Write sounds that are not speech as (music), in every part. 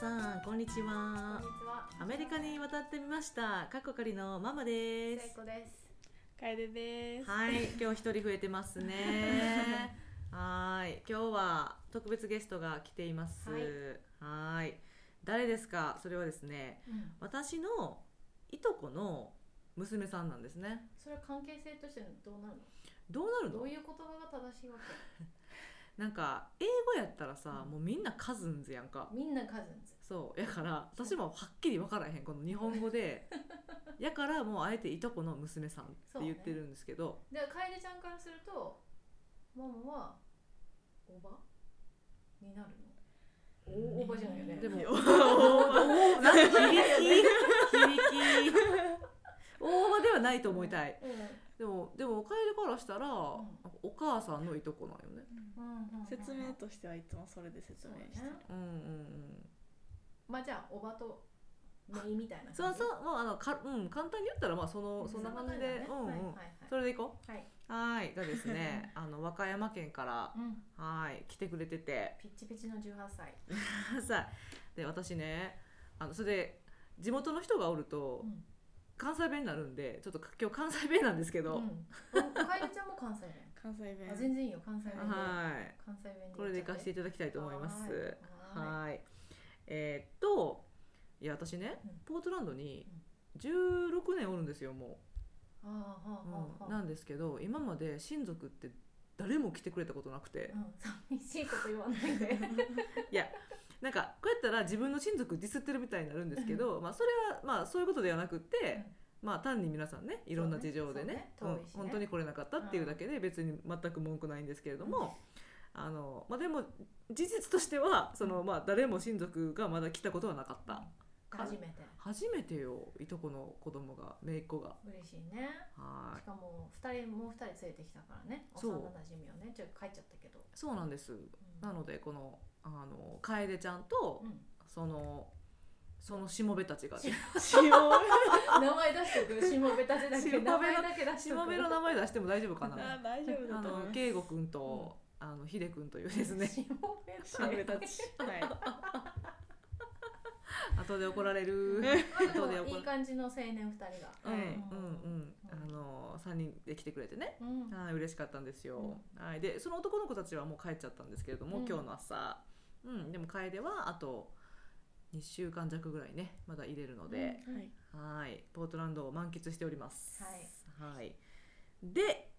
皆さんこんにちはこんにちは。アメリカに渡ってみましたかっこかりのママです聖子です。楓です。はい今日一人増えてますね (laughs) はい今日は特別ゲストが来ていますはいはい誰ですか？それはですね私のいとこの娘さんなんですねそれは関係性としてどうなるの？どうなるの？どういう言葉が正しいわけ？(laughs) なんか英語やったらさ、うんもうみんなカズンズやんかみんなカズンズ。そうやから私もはっきり分からへんこの日本語で (laughs) やからもうあえていとこの娘さんって言ってるんですけど、で、楓ちゃんからすると、ママはおばになるの？おおばじゃないよね。でもよ (laughs) おーなんか響き？(laughs) 響き大場ではないと思いたいうん。でもでも楓からしたら、んお母さんのいとこなんよねうんうん説明としてはいつもそれで説明してる。うんうんうんまあじゃあおばとメイみたいなそう感じ？そうもうあのか、うん、簡単に言ったらまあそのそんな感じで、うんうん、それでいこうはい。はいがですね (laughs) あの和歌山県からうん。はい来てくれててピッチピチの18歳。さで私ねあのそれで地元の人がおるとうん。関西弁になるんでちょっと今日関西弁なんですけど、うん。楓ちゃんも関西弁。関西弁あ。全然いいよ関西弁で。はい関西弁で。これで行かせていただきたいと思いますははいえーっといや私ねうん。ポートランドに16年おるんですよもあーはう、あはあはあなんですけど今まで親族って誰も来てくれたことなくて、うん、寂しいこと言わないで。(laughs) いやなんかこうやったら自分の親族ディスってるみたいになるんですけど、まあそれはまあそういうことではなくって、まあ単に皆さんねいろんな事情でねそうね。遠いしね。うん。本当に来れなかったっていうだけで別に全く文句ないんですけれども、あのまあ、でも事実としてはその、まあ、誰も親族がまだ来たことはなかった、初めて。初めてよいとこの子供が姪っ子が嬉しいね。はしかも二人もう二人連れてきたからね。そう幼馴染をね、ちょっと帰っちゃったけど。いそうなんですうんなのでこのあの楓ちゃんと、うんそのそのしもべたちがね塩。(laughs) 名前出しとく。しもべたちだけ。しもべの名前だけ出しとく。しもべの名前出しても大丈夫かなあ大丈夫だあと思います。の圭吾くんと、あの秀くんというですねしもべしもべたち。は (laughs) 後で怒られる。後で怒らいい感じの青年二人が。うん。はいうん。うん。あの3人で来てくれてね。うん。はい嬉しかったんですよ、はい、でその男の子たちはもう帰っちゃったんですけれども、うん。今日の朝、うん、でも楓はあと2週間弱ぐらいねまだ入れるので、い。はい。はい。ポートランドを満喫しております。はい、はい、で、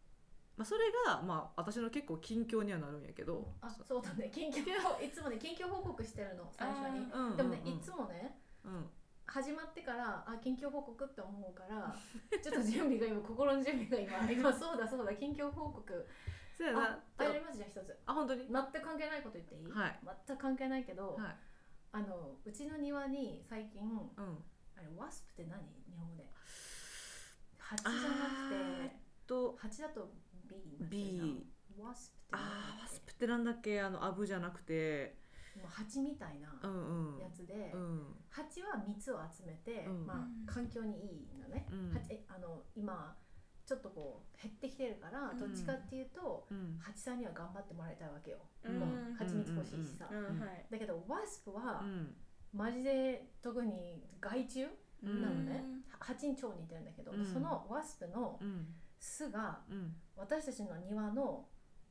まあ、それが、まあ、私の結構近況にはなるんやけど、あ、そうだね。近況 (laughs) いつもね近況報告してるの最初に。うんうんうん。でもねいつもね。うん。始まってからあ近況報告って思うからちょっと準備が今心の準備が今今そうだそうだ近況報告。あそうやな。あやりますじゃあ一つ。あ本当に？全く関係ないこと言っていい、はい。全く関係ないけど、はい。あのうちの庭に最近うん。あれワスプって何？日本語で。蜂じゃなくて。と蜂だと B ワスプってあ何ーワスプってなんだっけ？あのアブじゃなくて。もう蜂みたいなうんうん。やつで、うん。蜂は蜜を集めて、うん。まあ、環境にいいのね、うん。蜂えあの今ちょっとこう減ってきてるからどっちかっていうと、うん。蜂さんには頑張ってもらいたいわけよ、うん。もう蜂蜜欲しいしさ。だけどワスプは、うん。マジで特に害虫うんなのね、は蜂に超似てるんだけど、うん。そのワスプのうん巣がうん。私たちの庭の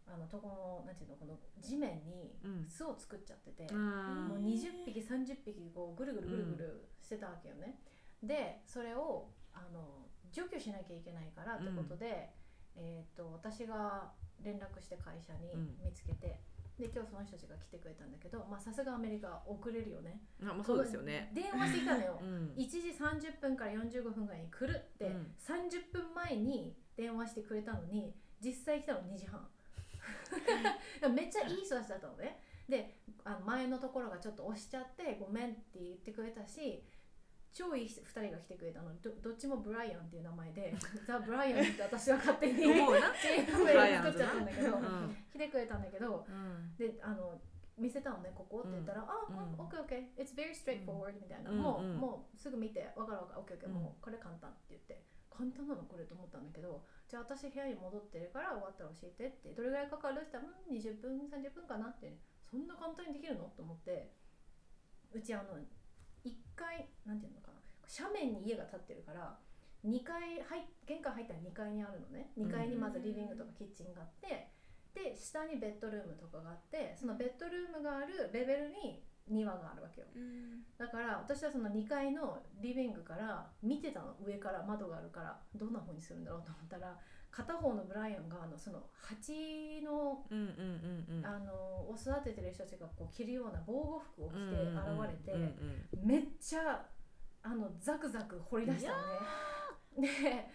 あのとこのなんていうのこの地面にうん。巣を作っちゃってて、うん。もう20匹30匹こうぐるぐるぐるぐるしてたわけよね、でそれをあの除去しなきゃいけないからってことで、えー、と私が連絡して会社にうん。見つけて、で今日その人たちが来てくれたんだけどまあさすがアメリカ遅れるよね。あまあそうですよね。電話してきたのよ、うん。1時30分から45分ぐらいに来るって、うん。30分前に電話してくれたのに実際来たの2時半。(laughs) めっちゃいい人たちだったのね。であの前のところがちょっと押しちゃってごめんって言ってくれたし超いい2人が来てくれたの。どどっちもブライアンっていう名前で (laughs) ザ・ブライアンって私は勝手に思うな。チーム名作っちゃったんだけど、うん。来てくれたんだけどうん。であの見せたのねここって言ったら「あ、うん。あ、オッケーオッケー It's very straightforward、みたいな、うんもう、うんもうすぐ見てわかるわかる。オッケーオッケー、うん。もうこれ簡単って言って簡単なのこれと思ったんだけどじゃあ私部屋に戻ってるから終わったら教えてってどれぐらいかかるって言ったら、うん、20分30分かなってそんな簡単にできるの？と思ってうちあの1階なんていうのかな斜面に家が建ってるから2階入っ玄関入ったら2階にあるのね。2階にまずリビングとかキッチンがあってで下にベッドルームとかがあってそのベッドルームがあるレベルに庭があるわけよ。うんだから私はその2階のリビングから見てたの。上から窓があるからどんな風にするんだろうと思ったら片方のブライアンがあのその蜂のを育ててる人たちがこう着るような防護服を着て現れて、うんうんめっちゃあのザクザク掘り出したの。ね。(laughs) で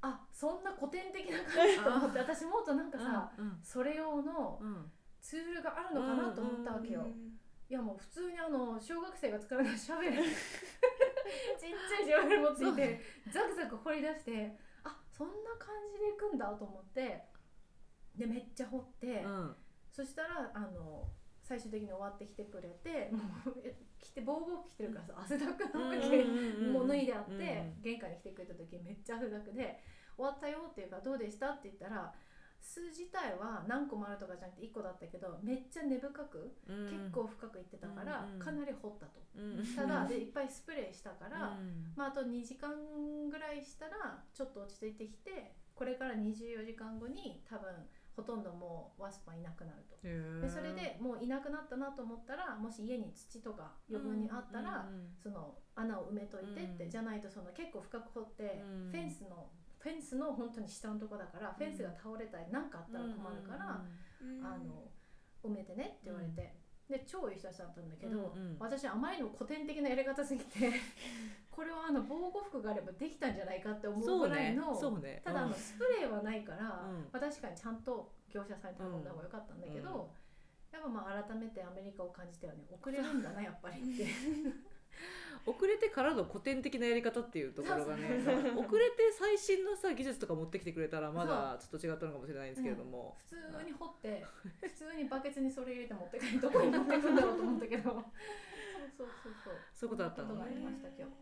あそんな古典的な感じと思って私もっとなんかさ、うんそれ用のうん。ツールがあるのかなと思ったわけよ。うんいやもう普通にあの小学生が使うようなシャベルちっちゃいシャベル持っていてザクザク掘り出してあそんな感じでいくんだと思ってでめっちゃ掘って、うん。そしたらあの最終的に終わってきてくれてもうえ着て防護服着てるからさ汗だくなわけ、もう脱いであって、うん玄関に来てくれた時めっちゃ汗だくで「終わったよ」っていうから「どうでした?」って言ったら巣自体は何個もあるとかじゃなくて1個だったけどめっちゃ根深くうん。結構深くいってたからうんかなり掘ったと。うん。ただでいっぱいスプレーしたから、うん。まあ、あと2時間ぐらいしたらちょっと落ち着いてきてこれから24時間後に多分ほとんどもうワスプはいなくなると。でそれでもういなくなったなと思ったらもし家に土とか余分にあったら、うん。その穴を埋めといてって、うん。じゃないとその結構深く掘って、うん。フェンスのフェンスの本当に下のとこだから、フェンスが倒れたり何かあったら困るから、うんあの埋めてねって言われて、で超いい人たちだったんだけど、うんうん。私あまりにも古典的なやり方すぎて (laughs) これはあの防護服があればできたんじゃないかって思うぐらいの、そうねただあのスプレーはないから、うん。まあ、確かにちゃんと業者さんに頼んだ方が良かったんだけど、うん。やっぱまあ改めてアメリカを感じてはね。遅れるんだなやっぱりって。(laughs) 遅れてからの古典的なやり方っていうところがね遅れて最新のさ技術とか持ってきてくれたらまだちょっと違ったのかもしれないんですけれども、普通に掘って普通にバケツにそれ入れて持って帰るどこに持ってくんだろうと思ったけど。そうそうそうそう。いうことだったのね。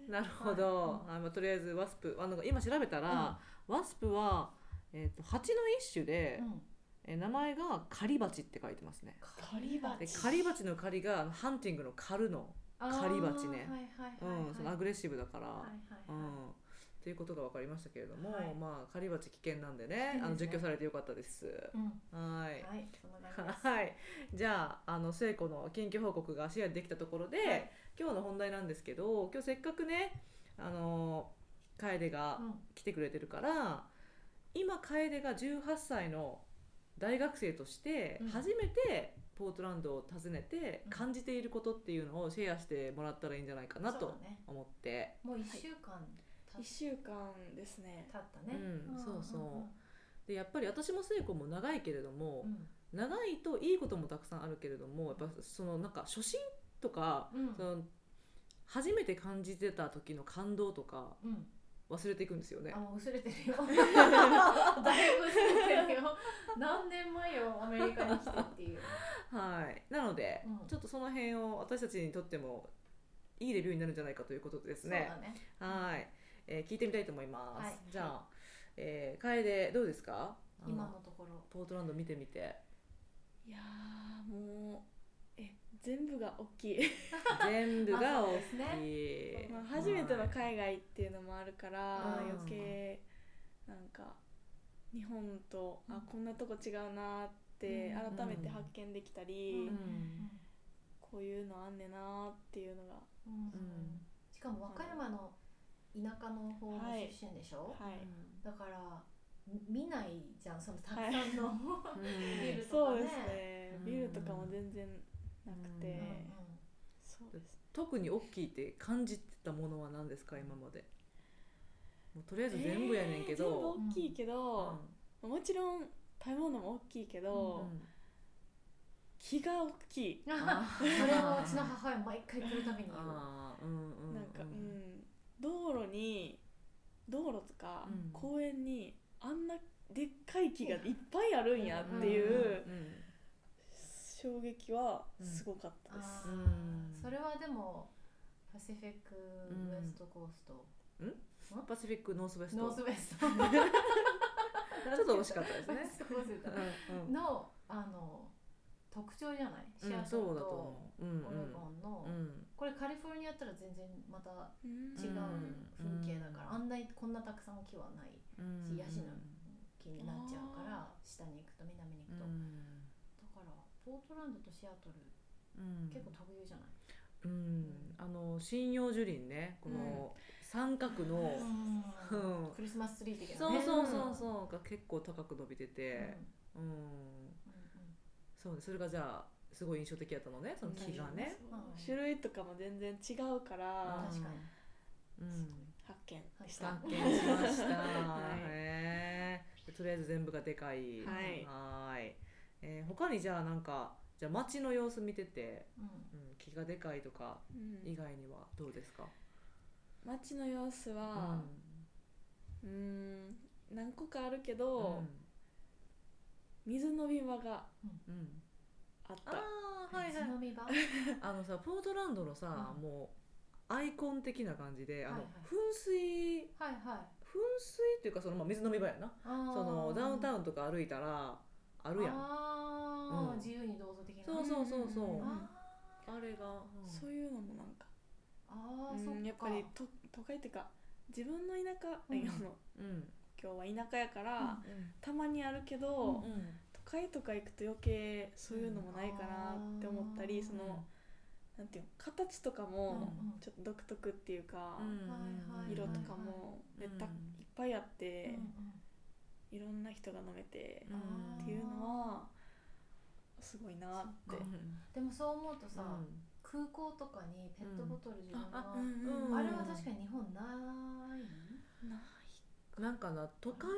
なるほど、はい。あまあ、とりあえずワスプあの今調べたら、ワスプは、えー、と蜂の一種で、うん。えー名前がカリバチって書いてますね。カリバでチカリバチの狩りがハンティングの狩るの、カリバチね。アグレッシブだから、うはいん。っていうことが分かりましたけれども、はい。まあカリバチ危険なんでねね。あの除去されてよかったです。うん。はい。はい (laughs) じゃああの聖子の緊急報告がシェアできたところで、はい。今日の本題なんですけど今日せっかくねあの楓がうん。来てくれてるから、今楓が18歳の大学生としてうん。初めてポートランドを訪ねてうん。感じていることっていうのをシェアしてもらったらいいんじゃないかなと思って。もう一週間経一週間ですね。経ったね。うんん。そうそう。でやっぱり私も聖子も長いけれども、うん。長いといいこともたくさんあるけれどもやっぱそのなんか初心とか、うん。その初めて感じてた時の感動とかうん忘れていくんですよね。あ。もう薄れてるよ。(laughs) だいぶ薄れてるよ。何年前よアメリカに来てっていう。はい、なので、うん。ちょっとその辺を私たちにとってもいいレビューになるんじゃないかということでですね。そうだね。はい、えー聞いてみたいと思います。はい。じゃあ、えー、楓どうですか？あ今のところ。ポートランド見てみて。いやーもうえ全部が大きい、全部が大きい、まあ、初めてのはい海外っていうのもあるからうん余計なんか日本とあこんなとこ違うなってうん。改めて発見できたり、うん。こういうのあんねなっていうのがうん。うんしかも和歌山の田舎の方のはい出身でしょ、はい、だからみ見ないじゃんそのたくさんの、うんビルとかね。そうですね。うんビルとかも全然なくて、うんそうです。特に大きいって感じてたものは何ですか今まで？もうとりあえず全部やねんけど、えー全部大きいけうど、ん。もちろん食べ物も大きいけど、うん気が大きい。それはうちの母親毎回来るたびに言う。んうんなんか、うん、道路に道路とかうん。公園にあんなでっかい木がいっぱいあるんやっていううん衝撃はすごかったです。うん。それはでもパシフィックウエストコースト、パシフィックノースウェスト。ノースウェスト。(laughs) ちょっと惜しかったですね。のあの特徴じゃない？シアトルとオレゴンの、うんうん。ここれカリフォルニアやったら全然またうん違う風景だから、うん。あんなにこんなたくさん木はないうん。しヤシの木になっちゃうから下に行くと南に行くと、ポートランドとシアトルうん。結構特有じゃない、うん。あの針葉樹林ね。この三角の、うん。うん。クリスマスツリー的なそうねそうそうそう。が結構高く伸びてて、うん。うん。そうね。それがじゃあすごい印象的やったのね。その木がね。種類とかも全然違うから確かに。うん発見でした。発見しました。(laughs) はい。とりあえず全部がでかい。はい。はーいえー他にじゃあなんかじゃあ街の様子見てて、うん。うん、木がでかいとかうん。以外にはどうですか？街の様子うはうーん何個かあるけど水飲み場がうん。うんあった。ああはいはい。水飲み場？(laughs) あのさポートランドのさ、うん。もうアイコン的な感じであの、はいはい。噴水はいはい。噴水っていうかその、まあ、水飲み場やな。そのダウンタウンとか歩いたらあるやん。あー、うん。自由にどうぞ的な。そうそうそうそう、うんああれが、そういうのもなんか。ーあー、そっか。うんやっぱりと都会っていうか自分の田舎、うん。いやあのうん。今日は田舎やから、うん。たまにあるけど、うん。都会とか行くと余計そういうのもないかなって思ったり、うん。そのなんていうの形とかもうん。うんちょっと独特っていうか、色とかもめった、うんいっぱいあってうん、いろんな人が飲めてっていうのはすごいなって。でもそう思うとさ、うん。空港とかにペットボトル自分の、ああうんれは確かに日本ない？なんかな都会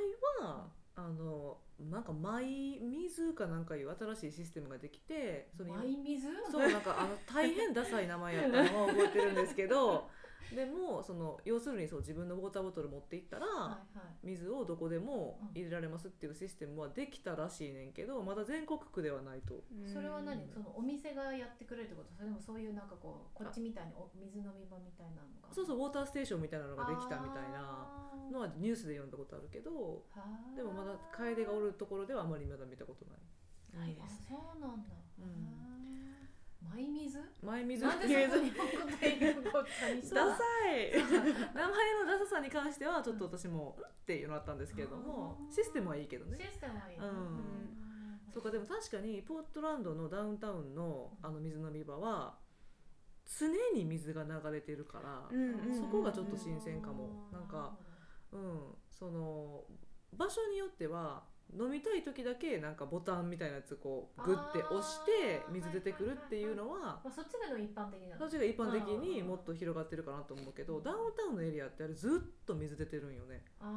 はあのなんかマイ水かなんかいう新しいシステムができてそのマイ水？そうなんかあの大変ダサい名前やったのは覚えてるんですけどでもその要するにそう自分のウォーターボトル持って行ったら、はいはい。水をどこでもうん。入れられますっていうシステムはできたらしいねんけどまだ全国区ではないと。それは何？うんそのお店がやってくれるってことそれともそういうなんかこうこっちみたいにお水飲み場みたいなのが。そうそうウォーターステーションみたいなのができたみたいなのはニュースで読んだことあるけどでもまだ楓がおるところではあまりまだ見たことない。ないですね。あそうなんだ、うんマイ水マイ水なんでそこ日本語で言うことにした？ダサい。名前のダサさに関してはちょっと私もうんっていうのあったんですけれどもシステムはいいけどね。システムはいい、うん。そうかでも確かにポートランドのダウンタウンのあの水飲み場は常に水が流れてるから、うんうんうん。そこがちょっと新鮮かも。なんかうん、その場所によっては飲みたい時だけなんかボタンみたいなやつこうグッて押して水出てくるっていうのはまあ、そっちが一般的な。いそっちが一般的にもっと広がってるかなと思うけどダウンタウンのエリアってあれずっと水出てるんよね。ああ、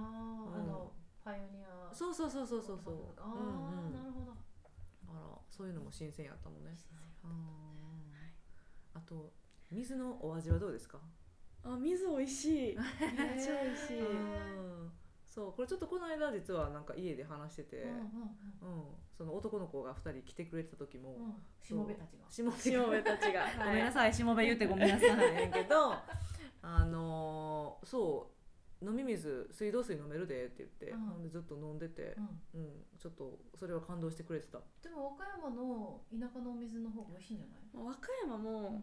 うん。あのパイオニア。そうそうそうそうそう。そうああ、うんうん。なるほど。だからそういうのも新鮮やったのね。新鮮うんあと水のお味はどうですか？あ水美味しい。(laughs) めっちゃ美味しい、うんそうこれちょっとこの間実はなんか家で話してて、うんうんうん、その男の子が2人来てくれてた時も、うん。う。んしもべたちが。しもべた。ちが、ごめんなさいしもべ言ってごめんなさい。ねんけどあのーそう飲み水水道水飲めるでって言って、うん。ずっと飲んでてう、ん。うん、ちょっとそれは感動してくれてた。でも和歌山の田舎のお水の方が美味しいんじゃない？まあ和歌山も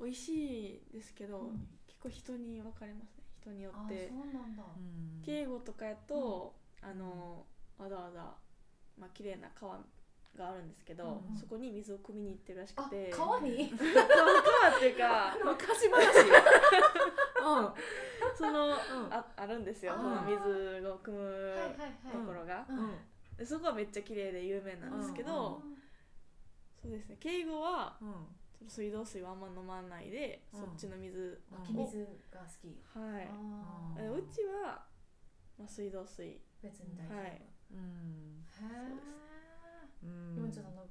美味しいですけど、うん。結構人に分かれます。ね人によあって。そうなんだ。うん。敬語とかやと、あのわざわざまあ綺麗な川があるんですけど、うんうん。そこに水を汲みに行ってるらしくあて川に？(laughs) 川っていうか昔話。(laughs) その、ん。ああるんですよ。その水を汲むはいはいはい。ところが、そこはめっちゃ綺麗で有名なんですけど、うん。そうですね。敬語はうん水道水はあんま飲まないで、うん。そっちの水湧き水が好き。はい。うちは、まあ、水道水。別に大丈夫。はい。へうんえうん。でもちょっとあの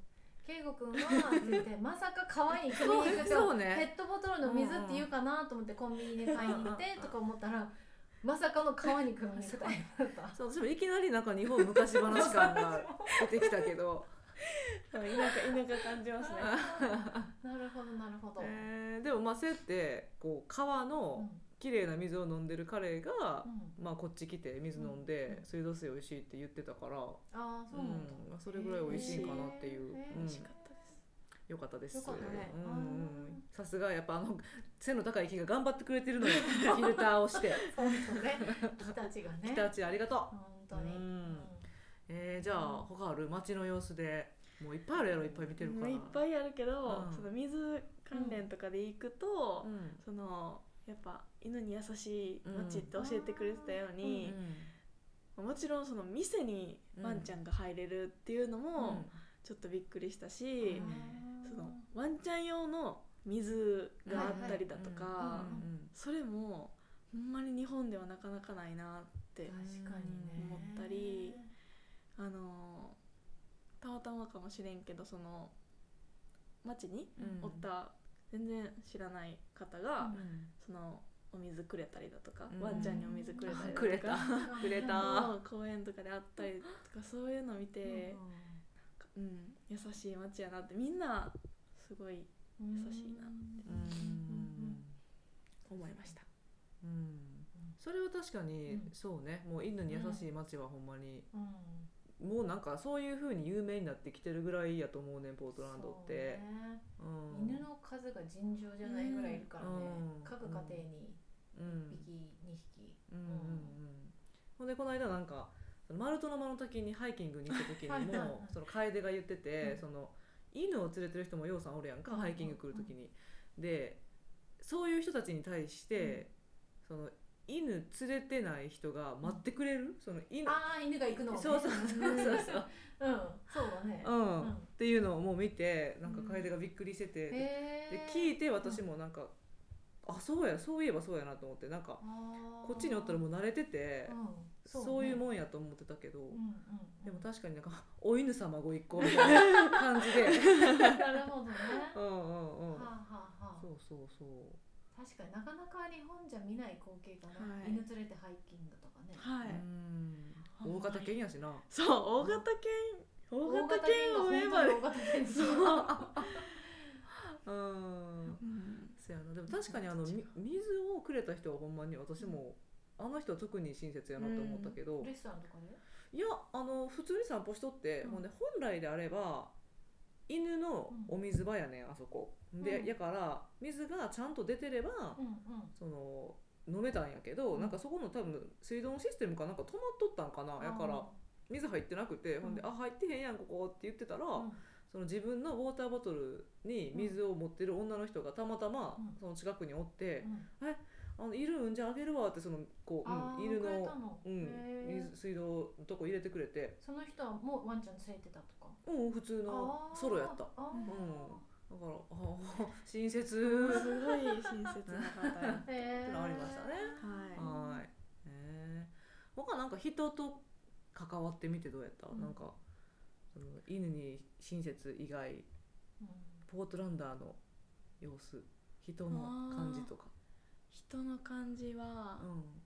圭吾君はって言って (laughs) まさか川に汲みに行くとそうね。ペットボトルの水って言うかなと思ってコンビニで買いに行ってとか思ったらまさかの川に汲みに行くタイプだった (laughs) そう私もいきなりなんか日本昔話感が出てきたけど、田舎田舎感じますね。なるほどなるほど、えーでもまあそうやってこう川うん。の綺麗な水を飲んでる彼がう、ん。まあこっち来て水飲んで、うん。水道水美味しいって言ってたから、ああそうなんだ、うん。それぐらい美味しいかなっていう。へー。うん。美味しかったです。よかったです。ね。うんうんさすがやっぱあの背の高い木が頑張ってくれてるのよ。フィルターをして。(laughs) 本当ね。日立がね。北地ありがとう。本当に、うんえー、じゃあ他ある街の様子でもういっぱいあるやろいっぱい見てるから。もういっぱいあるけど、うん。その水関連とかで行くと、うん。そのやっぱ犬に優しい街って教えてくれてたように、もちろんその店にワンちゃんが入れるっていうのもちょっとびっくりしたし、うん。そのワンちゃん用の水があったりだとか、それもほんまに日本ではなかなかないなって確かにね。思ったりあのたまたまかもしれんけどその町にうん。おった全然知らない方が、うん。そのお水くれたりだとか、うん。ワンちゃんにお水くれたりだとかくれた。(laughs) くれた。公園とかであったりとかそういうの見て、うん。優しい街やなってみんなすごい優優しいなうん。思いました。うん。それは確かに、うん。そうね。もう犬に優しい街はほんまに、うんもうなんかそういう風に有名になってきてるぐらいやと思うねんポートランドって。そうね。うん。犬の数が尋常じゃないぐらいいるからね、うん。各家庭にうん1匹。2匹うんうんうん。ほんでこの間なんかマルトの間の滝にハイキングに行った時にもその楓が言ってて、うん。その犬を連れてる人もようさんおるやんか、うんハイキング来る時に。でそういう人たちに対して、その犬連れてない人が待ってくれる、その犬。ああ犬が行くのをね。そうそうそうそうそう、うん。そうだね。うん。うん。っていうのをもう見てなんか楓がびっくりしてて、でへでー聞いて私もなんか、あそうやそういえばそうやなと思ってなんかこっちにおったらもう慣れてて、うん。そういうん、もんやと思ってたけど、うんうんうん。でも確かになんかお犬様ご一行みたいな (laughs) 感じで。なるほどね。うんうんうん。はあはあはあ。そうそうそう確かになかなか日本じゃ見ない光景かな、はい。犬連れてハイキングとかね。はい、大型犬やしな。そう大型犬。大型犬を上まで。大型犬そう、(laughs) うん。うん。そやな。でも確かにあのみ水をくれた人はほんまに私もあの人は特に親切やなと思ったけど、レストランとかで？いやあの普通に散歩しとって、うん。ほんで本来であれば犬のお水場やねんあそこ。で、うん。やから水がちゃんと出てれば、うんうん。その飲めたんやけど、うん。なんかそこの多分水道のシステムかなんか止まっとったんかなやから水入ってなくて、ほんで「うんあ入ってへんやんここ」って言ってたら、うん。その自分のウォーターボトルに水を持ってる女の人がたまたまうん。その近くにおってうん「あのいるんじゃああげるわ」ってそのこう、うん、犬のうん、水水道のとこ入れてくれて。その人はもうワンちゃん連れてたとか？うん普通のソロやった。だかあーらあー親切。すごい親切な方や。(laughs) へー。ってのありましたね。ははい。えー、他なんか人と関わってみてどうやった？うん。なんかその犬に親切以外うん。ポートランダーの様子、人の感じとか。い人の感じはうん。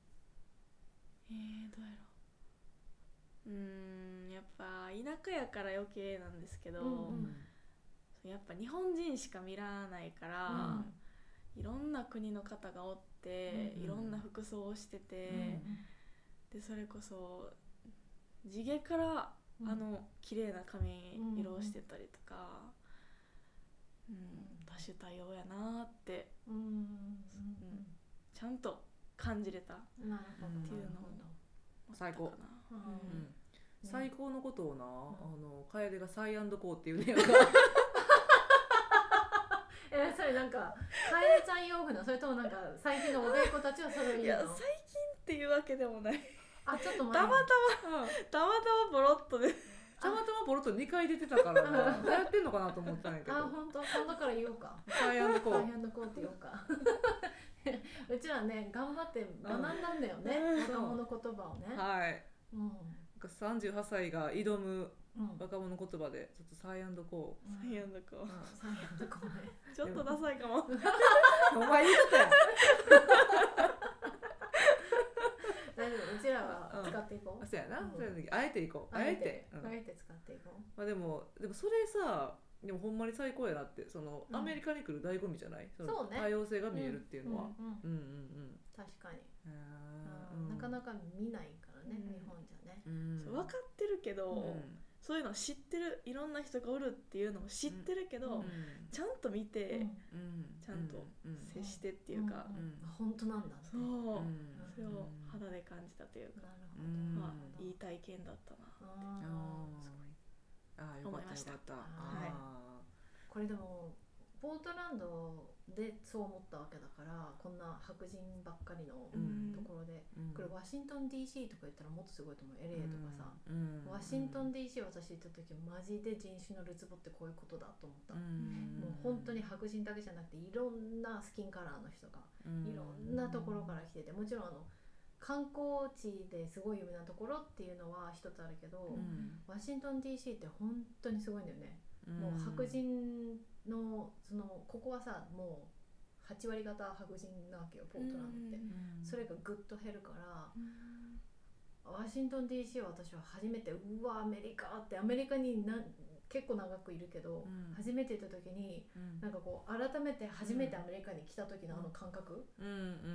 えー、どうやろう。うーんやっぱ田舎やから余計なんですけど、うんうん。やっぱ日本人しか見らないから、いろんな国の方がおって、うんいろんな服装をしてて、うんでそれこそ地毛からうん。あの綺麗な髪色をしてたりとか、うん多種多様やなって。うん。うんちゃんと感じれたっていうのをな。る最高。うん。うん。最高のことをな、ん。あの楓がサイアンドコーっていうね。(laughs) えそれなんかカエルちゃん用具なのそれともなんか最近のおべい子たちはそれをい言うのや最近っていうわけでもない。あちょっと前たまたまたまたまボロッとでたまたまボロッと2回出てたからな。流行ってんのかなと思ったんやけど。あ本当？今度から言おうか。サイアンドコー。大変のコーって言おうか (laughs) うちらね頑張って学んだんだよね、うん。若者言葉をね、はい。うん。なんか38歳が挑むうん。若者言葉でちょっとサイアンドコうん。サイアンドコーサイアンドコーね (laughs) ちょっとダサいかも。ー。(laughs) お前言い方や。大丈夫うちらは使っていこう、そうやな、うん。そうやなあえていこう。あえて、うん。あえて使っていこまあ、でもでもそれさでもほんまに最高やなって。その、うん。アメリカに来る醍醐味じゃない？そのそうね。多様性がう見えるっていうのは、んうん。うん。うん、うんうん。確かに、へー。うん。なかなか見ないからね、うん。日本じゃね。うん。そう分かってるけど、うん。そういうのを知ってるいろんな人がおるっていうのも知ってるけど、ちゃんと見て、ちゃんと接してっていうか、本当なんだって。そう、それを肌で感じたというか、まあ、いい体験だったなああよかったよかった、はい、これでもポートランドでそう思ったわけだからこんな白人ばっかりのところで、うん、これワシントン DC とか言ったらもっとすごいと思う LA とかさ、うん、ワシントン DC 私行った時マジで人種のるつぼってこういうことだと思った、うん、もう本当に白人だけじゃなくていろんなスキンカラーの人がいろんなところから来ててもちろんあの観光地ですごい有名なところっていうのは一つあるけど、ワシントン DC って本当にすごいんだよね。もう白人のそのここはさもう8割方白人なわけよポートランドって、それがぐっと減るから、ワシントン DC は私は初めてうわアメリカってアメリカにな結構長くいるけど、うん、初めて行った時に、うん、なんかこう改めて初めてアメリカに来た時のあの感覚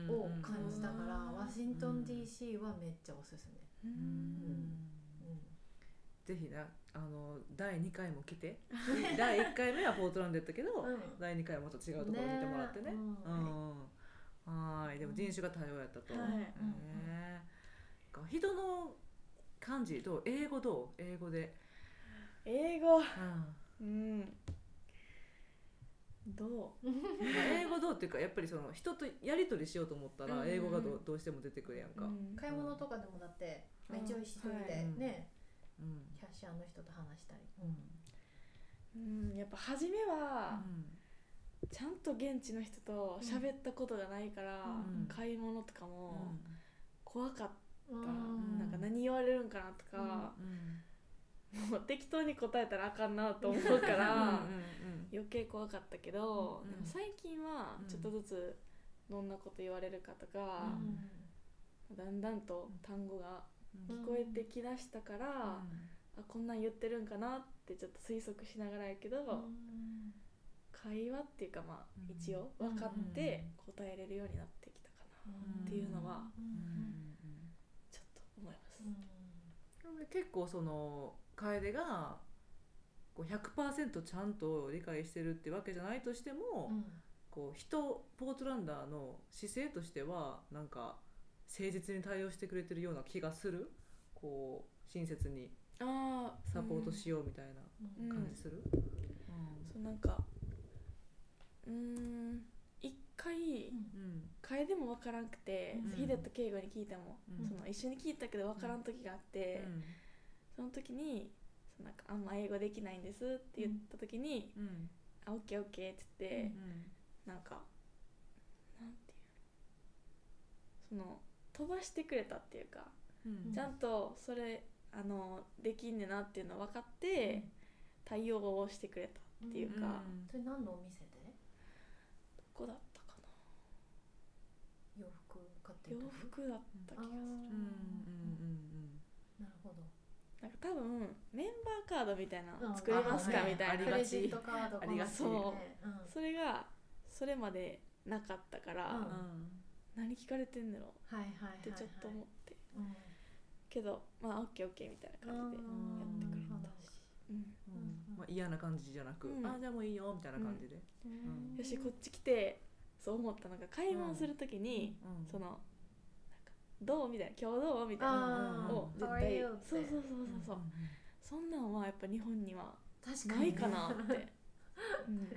を感じたから、ワシントン DC はめっちゃおすすめ。うん。ぜひなあの第2回も来て。(laughs) 第1回目はポートランドやったけど、うん、第2回はまた違うところ見てもらってね、ね、うん、はい。でも人種が多様やったと、はい、えー、人の漢字どう英語どう？英語で英語。うん、うんどう？英語どうっていうかやっぱりその人とやり取りしようと思ったら英語がど,、うどうしても出てくるやんか、うん、買い物とかでもだって一応一人でね、キャッシャーの人と話したり、うん。やっぱ初めは、ちゃんと現地の人と喋ったことがないから、買い物とかも怖かった、なんか何言われるんかなとか、もう適当に答えたらあかんなと思うから余計怖かったけど、でも最近はちょっとずつどんなこと言われるかとか、だんだんと単語が聞こえてきだしたから、あこんなん言ってるんかなってちょっと推測しながらやけど、会話っていうかまあ一応分かって答えれるようになってきたかなっていうのはちょっと思います。結構その楓がこう100%ちゃんと理解してるってわけじゃないとしても、うん、こう人ポートランダーの姿勢としてはなんか誠実に対応してくれてるような気がする。こう親切にサポートしようみたいな感じする、うん。うん、そうなんかうん一回、楓も分からんくて、うん、ヒデと敬吾に聞いても、その一緒に聞いたけど分からん時があって、その時にそのなんかあんま英語できないんですって言った時に「うん、あオッケーオッケー」って言って、うん、なんかなんていうその飛ばしてくれたっていうか、うん、ちゃんとそれあのできんねなっていうの分かって対応をしてくれたっていうか、うん、それ何のお店で？どこだったかな？洋服買って洋服だった気がする、うんなんか多分メンバーカードみたいな作れますかみたいな、クレジットカードありがち。そう、それがそれまでなかったから、何聞かれてんだろうってちょっと思って、けどまあオッケーオッケーみたいな感じでやってくれた。し、うん。まあ、嫌な感じじゃなく、あじゃあもういいよみたいな感じで、よしこっち来てそう思ったのが買い物する時に、そのどうみたいな今日どうみたいなのを絶対。そうそうそうそうそう、そんなんはやっぱ日本にはないかなって、(laughs) うん、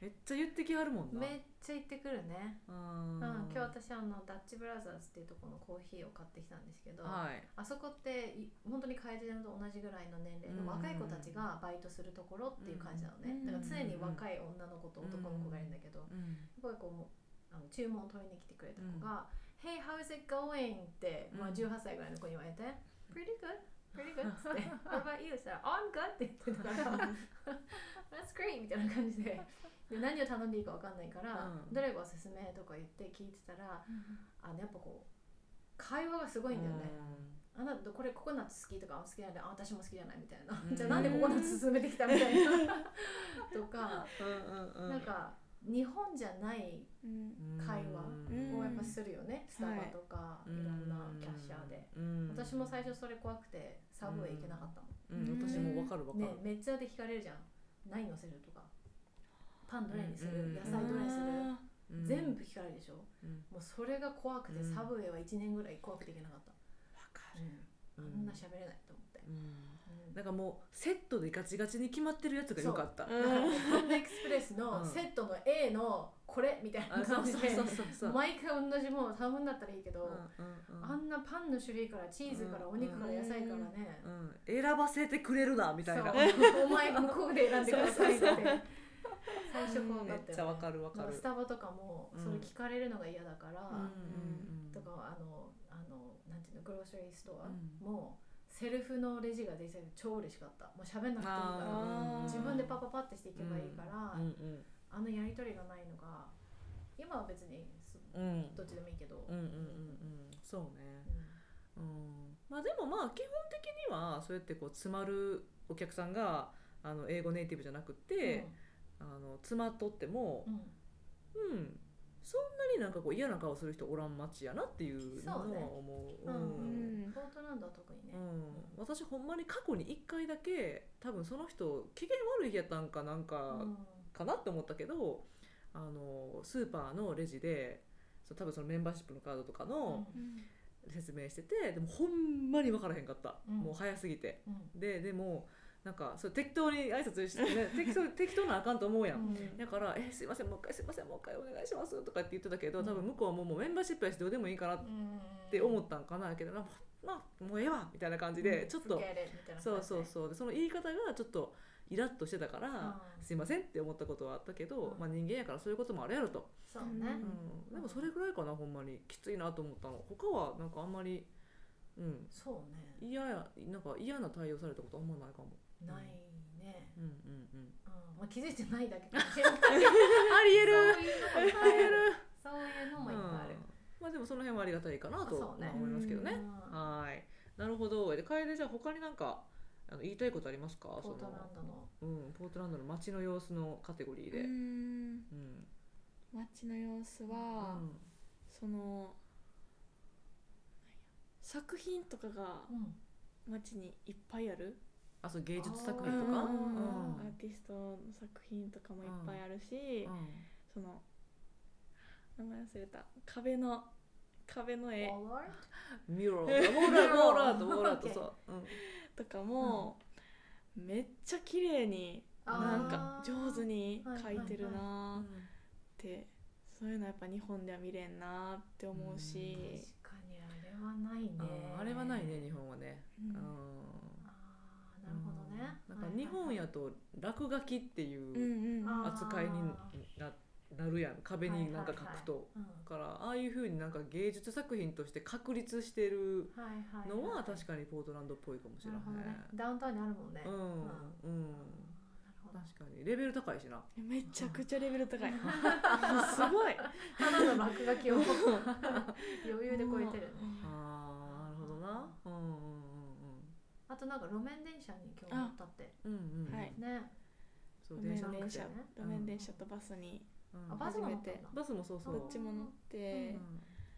めっちゃ言ってきはるもんな。めっちゃ言ってくるね。うん。今日私あのダッチブラザーズっていうところのコーヒーを買ってきたんですけど、はい、あそこって本当に楓ちゃんと同じぐらいの年齢の若い子たちがバイトするところっていう感じなのね、だから常に若い女の子と男の子がいるんだけど、うん。やっぱりこうあの注文を取りに来てくれた子が「Hey how's it going?」って、まあ、18歳ぐらいの子に言われて「Pretty good pretty good. って。(laughs) What about you? したら I'm good って言ってたから。That's great みたいな感じで。で何を頼んでいいか分かんないから、うん、どれがおすすめとか言って聞いてたら、うん、あのやっぱこう会話がすごいんだよね、うん、あなたこれココナッツ好きとか好きなんであ私も好きじゃないみたいな、じゃあなんでココナッツ勧めてきたみたいな。とか、うんうん、なんか日本じゃない会話をやっぱすするよねスタバとか、い、ろんなキャッシャーで、私も最初それ怖くてサブウェイ行けなかったもん、うん。私も分かる分かる、ね、めっちゃで聞かれるじゃん。何乗せるとか。パンどれにする、野菜どれにする、全部聞かれるでしょ、うん、もうそれが怖くて、サブウェイは1年ぐらい怖くていけなかった。わかる、あんな喋れないと思って、なんかもうセットでガチガチに決まってるやつがよかった。パンダエクスプレスのセットの A のこれみたいな。感じで毎回同じもの頼むんだったらいいけど、あんなパンの種類からチーズからお肉から野菜からね、選ばせてくれるなみたいな。お前向こうで選んでくださいって。(laughs) 最初怖かったよ、ね、めっちゃわかるわかる。スタバとかもそれ聞かれるのが嫌だから、とかあのあのなんていうのグローシャリーストアも、セルフのレジができて超嬉しかった。もう喋んなくていいから自分でパパパってしていけばいいから、うんうんうん、あのやり取りがないのが今は別に、うん、どっちでもいいけど、うんうんうんうん、そうね、うん、まあでもまあ基本的にはそうやってこう詰まるお客さんがあの英語ネイティブじゃなくて、あの詰まっとっても、うんそんなになんかこう嫌な顔する人おらん街やなっていうのは思う。うね、うん、ポートランドは特にね、うん、私ほんまに過去に1回だけ多分その人機嫌悪い日やったんかなんかかなって思ったけど、あのスーパーのレジでそう多分そのメンバーシップのカードとかの説明してて、でもほんまに分からへんかった、もう早すぎて。ででもなんかそ適当に挨拶してね (laughs) 適当適当なあかんと思うやん、うん、だから「えすいませんもう一回すいませんもう一回お願いします」とかって言ってたけど多分向こうはもうもうメンバーシップやしどうでもいいかなって思ったんかなけど、まあ、もうええわみたいな感じでちょっと、そうそうそう。でその言い方がちょっとイラッとしてたから、すいませんって思ったことはあったけど、まあ、人間やからそういうこともあるやろと。そうね、うん、でもそれぐらいかなほんまに。きついなと思ったの。他はなんかあんまりうん。そうね。嫌やなんか嫌な対応されたことあんまないかもないね、うんうんうん。うん。まあ、気づいてないだけ。かもしれないありえる。ありえる。そういうのもいっぱいある、まあでもその辺はありがたいかなと思いますけどね。はい。なるほど。で楓じゃあ他になんかあの言いたいことありますか？ポートランドの。うん。ポートランドの街の様子のカテゴリーで。うん。街の様子は、うん、その作品とかが街にいっぱいある。あそう芸術作品とか、アーティストの作品とかもいっぱいあるし、その名前忘れた。壁の壁の絵。ミローモーラーモーラーとモーラーとそう、とかも、めっちゃ綺麗になんか上手に描いてるなってそういうのやっぱ日本では見れんなって思うし、確かにあれはないね。あれはないね日本はね、うんなんか日本やと落書きっていう扱いにななるやん。壁になんか書くと、からああいうふうになんか芸術作品として確立してるのは確かにポートランドっぽいかもしれない、ね、ダウンタウンにあるもんね。うんうん。確かに。レベル高いしな。めちゃくちゃレベル高い。(laughs) すごい。ただの落書きを (laughs) 余裕で超えてるね。ああなるほどな。うんあとなんか路面電車に今日乗ったって。うんうん。はい。ね。そう路面電車路面電車とバスに。あバスも乗って。バスもそうそう。どっちも乗って、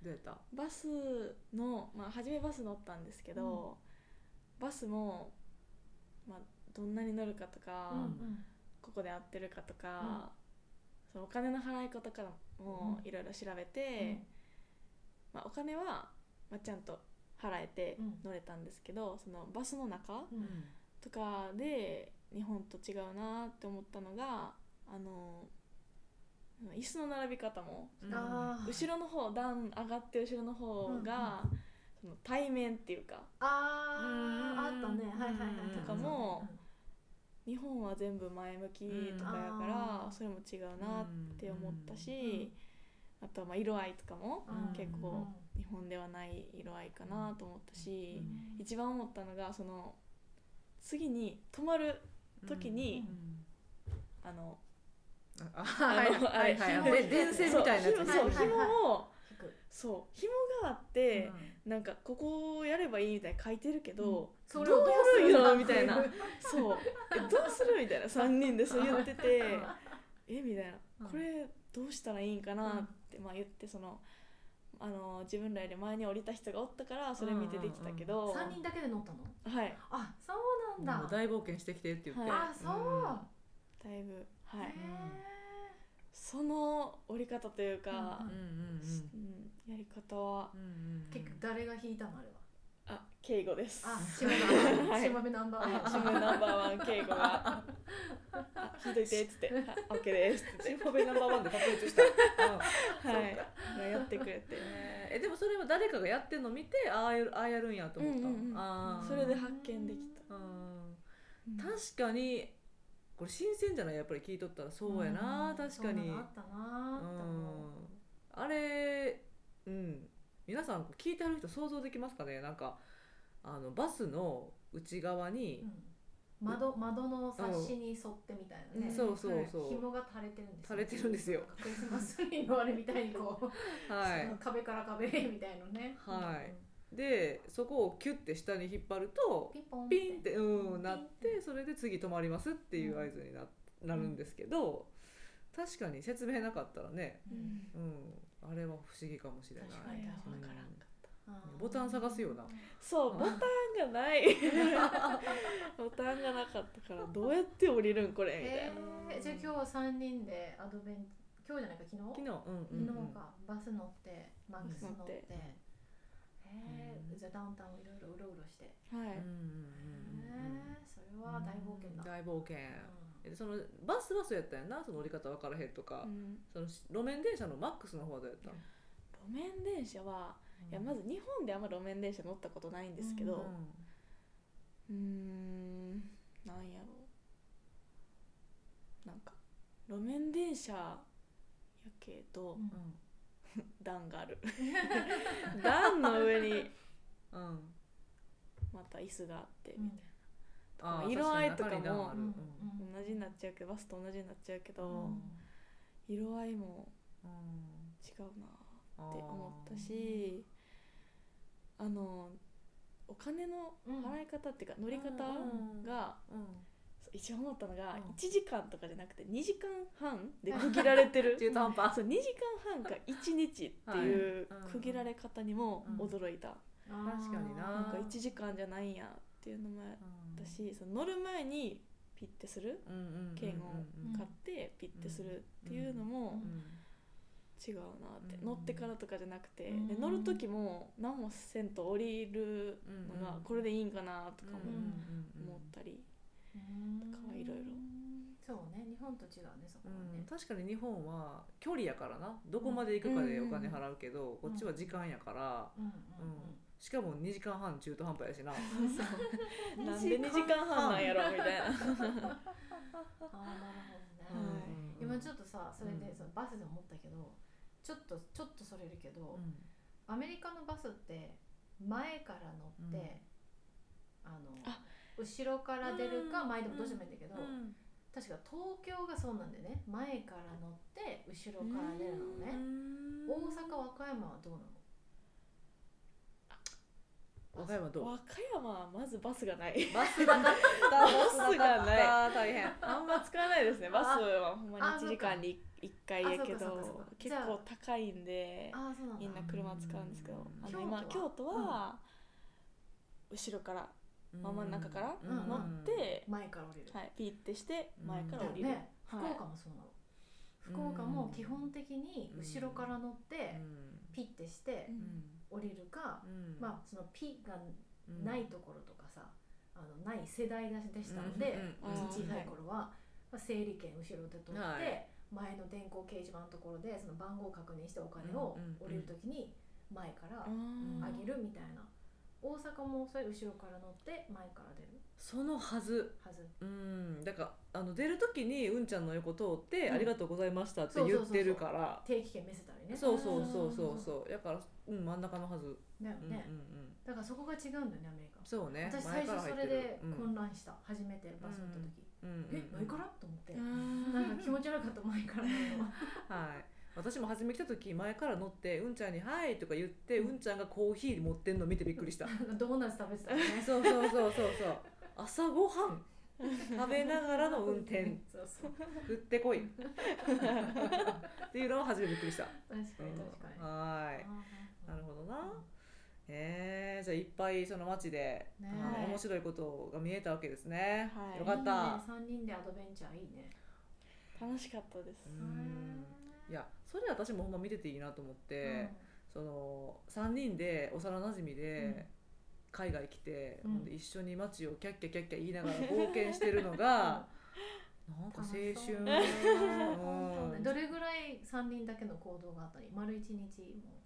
どうやった？バスのまあ初めバス乗ったんですけど、バスもまあどんなに乗るかとか、ここで合ってるかとか、そのお金の払い方からもいろいろ調べて、まあ、お金は、まあ、ちゃんと払えて乗れたんですけど、そのバスの中とかで日本と違うなって思ったのがあの椅子の並び方も、後ろの方段上がって後ろの方が、その対面っていうかああったね。はいはいはいとかも、日本は全部前向きとかやから、それも違うなって思ったし、あとはまあ色合いとかも結構日本ではない色合いかなと思ったし、一番思ったのがその次に泊まる時に、あのあはいはいはい電線みたいなやつそう紐をそう紐があって、なんかここをやればいいみたいに書いてるけど、どうやるよみたいな。そうえどうするみたいな。3人でそう言っててえみたいな。これどうしたらいいんかなって、まあ言ってそのあの自分らより前に降りた人がおったからそれ見てできたけど、三人だけで乗ったの？はい。あそうなんだ。大冒険してきてって言って、はい。あそう、だいぶはい。へその降り方というか、うんうんうんやり方は。うんうんうん。ー結局誰が引いたのあれは？あ敬語です。あしもべはい。しもべナンバーワン。自分ナンバーワン敬語が「あ引いといて」っつって「オッケーです」っつって。シンフォベナンバーワンで確立した、うんはいがやってくれてえーえでもそれは誰かがやってんの見てああやるああやるんやと思った、うんうんうん。あー。それで発見できた、うん。うん確かにこれ新鮮じゃない？やっぱり聞いとったらそうやな、うん。確かに。あったなう。ん。あれうん。皆さん聞いてはる人想像できますかね？なんかあのバスの内側に、うん窓窓のサッシに沿ってみたいなね、うん。そうそうそう、紐が垂れてるんです垂れてるんですよ。クリスマスツリーのあれみたいにこう、はい壁から壁へみたいのね。はい。でそこをキュッて下に引っ張るとピンポンピンってうんなってそれで次止まりますっていう合図にな,、なるんですけど確かに説明なかったらね、うん。うん、あれは不思議かもしれない。確かに。わうん。からんかボタン探すよな。そうボタンがない。(laughs) ボタンがなかったからどうやって降りるんこれ？みたいな。へー。じゃあ今日は三人でアドベン今日じゃないか昨日？昨日うんうんうん。昨日か。バス乗ってマックス乗って、えうん。じゃあダウンタウンいろいろうろうろして、はい、うんうんうんへえそれは大冒険だ、大冒険。うん。えそのバスはそうやったんやな。その乗り方分からへんとか、うん。その路面電車のマックスの方はどうやった？路面電車は、いやまず日本であんま路面電車乗ったことないんですけどうーんなんやろ。なんか路面電車やけどうん。段がある。(laughs) 段の上にうん。うんまた椅子があってうん。あー色合いとかも同じになっちゃうけどバスと同じになっちゃうけど、うん。色合いもうん。違うなって思ったしあのお金の払い方っていうか乗り方が一番思ったのがうん。1時間とかじゃなくて2時間半で区切られてる。(laughs) 中途半端。そう2時間半か1日っていう区切られ方にも驚いた、あ確かにな。なんか1時間じゃないんやっていうのもあったし、その乗る前にピッてするうんうんうんうん券をうん買ってピッてするっていうのも違うなって、うん。乗ってからとかじゃなくて、うん。で乗る時も何もせんと降りるのがうん。これでいいんかなとかもうん思ったり、うんとかはいろいろ。そうね日本と違うねそこはうん。ね、確かに日本は距離やからな。どこまで行くかでお金払うけど、こっちは時間やから、うんうんしかも2時間半中途半端やしな。う。ん (laughs) なんで2時間半なんやろみたいな。(laughs) あーなるほどね、はい今ちょっとさそれでうん。そのバスで思ったけどちょっとちょっとそれるけど、うん。アメリカのバスって前から乗って、あのあ。後ろから出るかうん。前でもどうしてもいいんだけど、うん。確か東京がそうなんでね。前から乗って後ろから出るのね、うん。大阪和歌山はどうなの？和歌山どう？和歌山はまずバスがない。バスなかった。バスがない大変。あんま使わないですね。バスはほんまにあ1時間に1回やけど結構高いんでああそうなんだ。みんな車使うんですけどうん。あの京都は？今京都は後ろから真ん中からうん。乗って前から降りる、はいピッてして前から降りる。ね福はい。岡もそうなの、福岡も基本的に後ろから乗ってピッてして降りるか、まあそのピがないところとかさあのない世代でしたので、うんうん小さい頃は、まあ、整理券後ろで取って、はい。前の電光掲示板のところでその番号を確認してお金をうんうん降りるときに前からんあげるみたいな、大阪もそれ後ろから乗って前から出るそのはず。はず。うん。だからあの出る時にうんちゃんの横通って、うん。ありがとうございましたって言ってるから。定期券見せたりね。そうそうそうそうそう。だからうん真ん中のはず、だよね、うんうんうん。だからそこが違うんだよねアメリカ。そうね。私最初それで混乱した、初めてバス乗った時、うんうんうん。え前から？と思って、うん。なんか気持ち悪かった前から。(laughs) はい。私も初め来た時前から乗ってうんちゃんに「はい」とか言って、うん、ちゃんがコーヒー持ってんの見てびっくりした。(laughs) ドーナツ食べてたよね。そうそうそうそうそう朝ごはん。食べながらの運転。そうそう。振ってこい。っていうのを初めびっくりした、確かに確かに、はーい。あーじゃあいっぱいその街で、ね、面白いことが見えたわけですね、はい、よかった、三、人でアドベンチャーいいね。楽しかったです。いやそれ私もほんま見てていいなと思って、うん、その三人で幼なじみで、海外来て、うん、一緒に街をキャッキャキャッキャ言いながら冒険してるのがなんか青春、う。ん、どれぐらい三人だけの行動があったり丸一日も。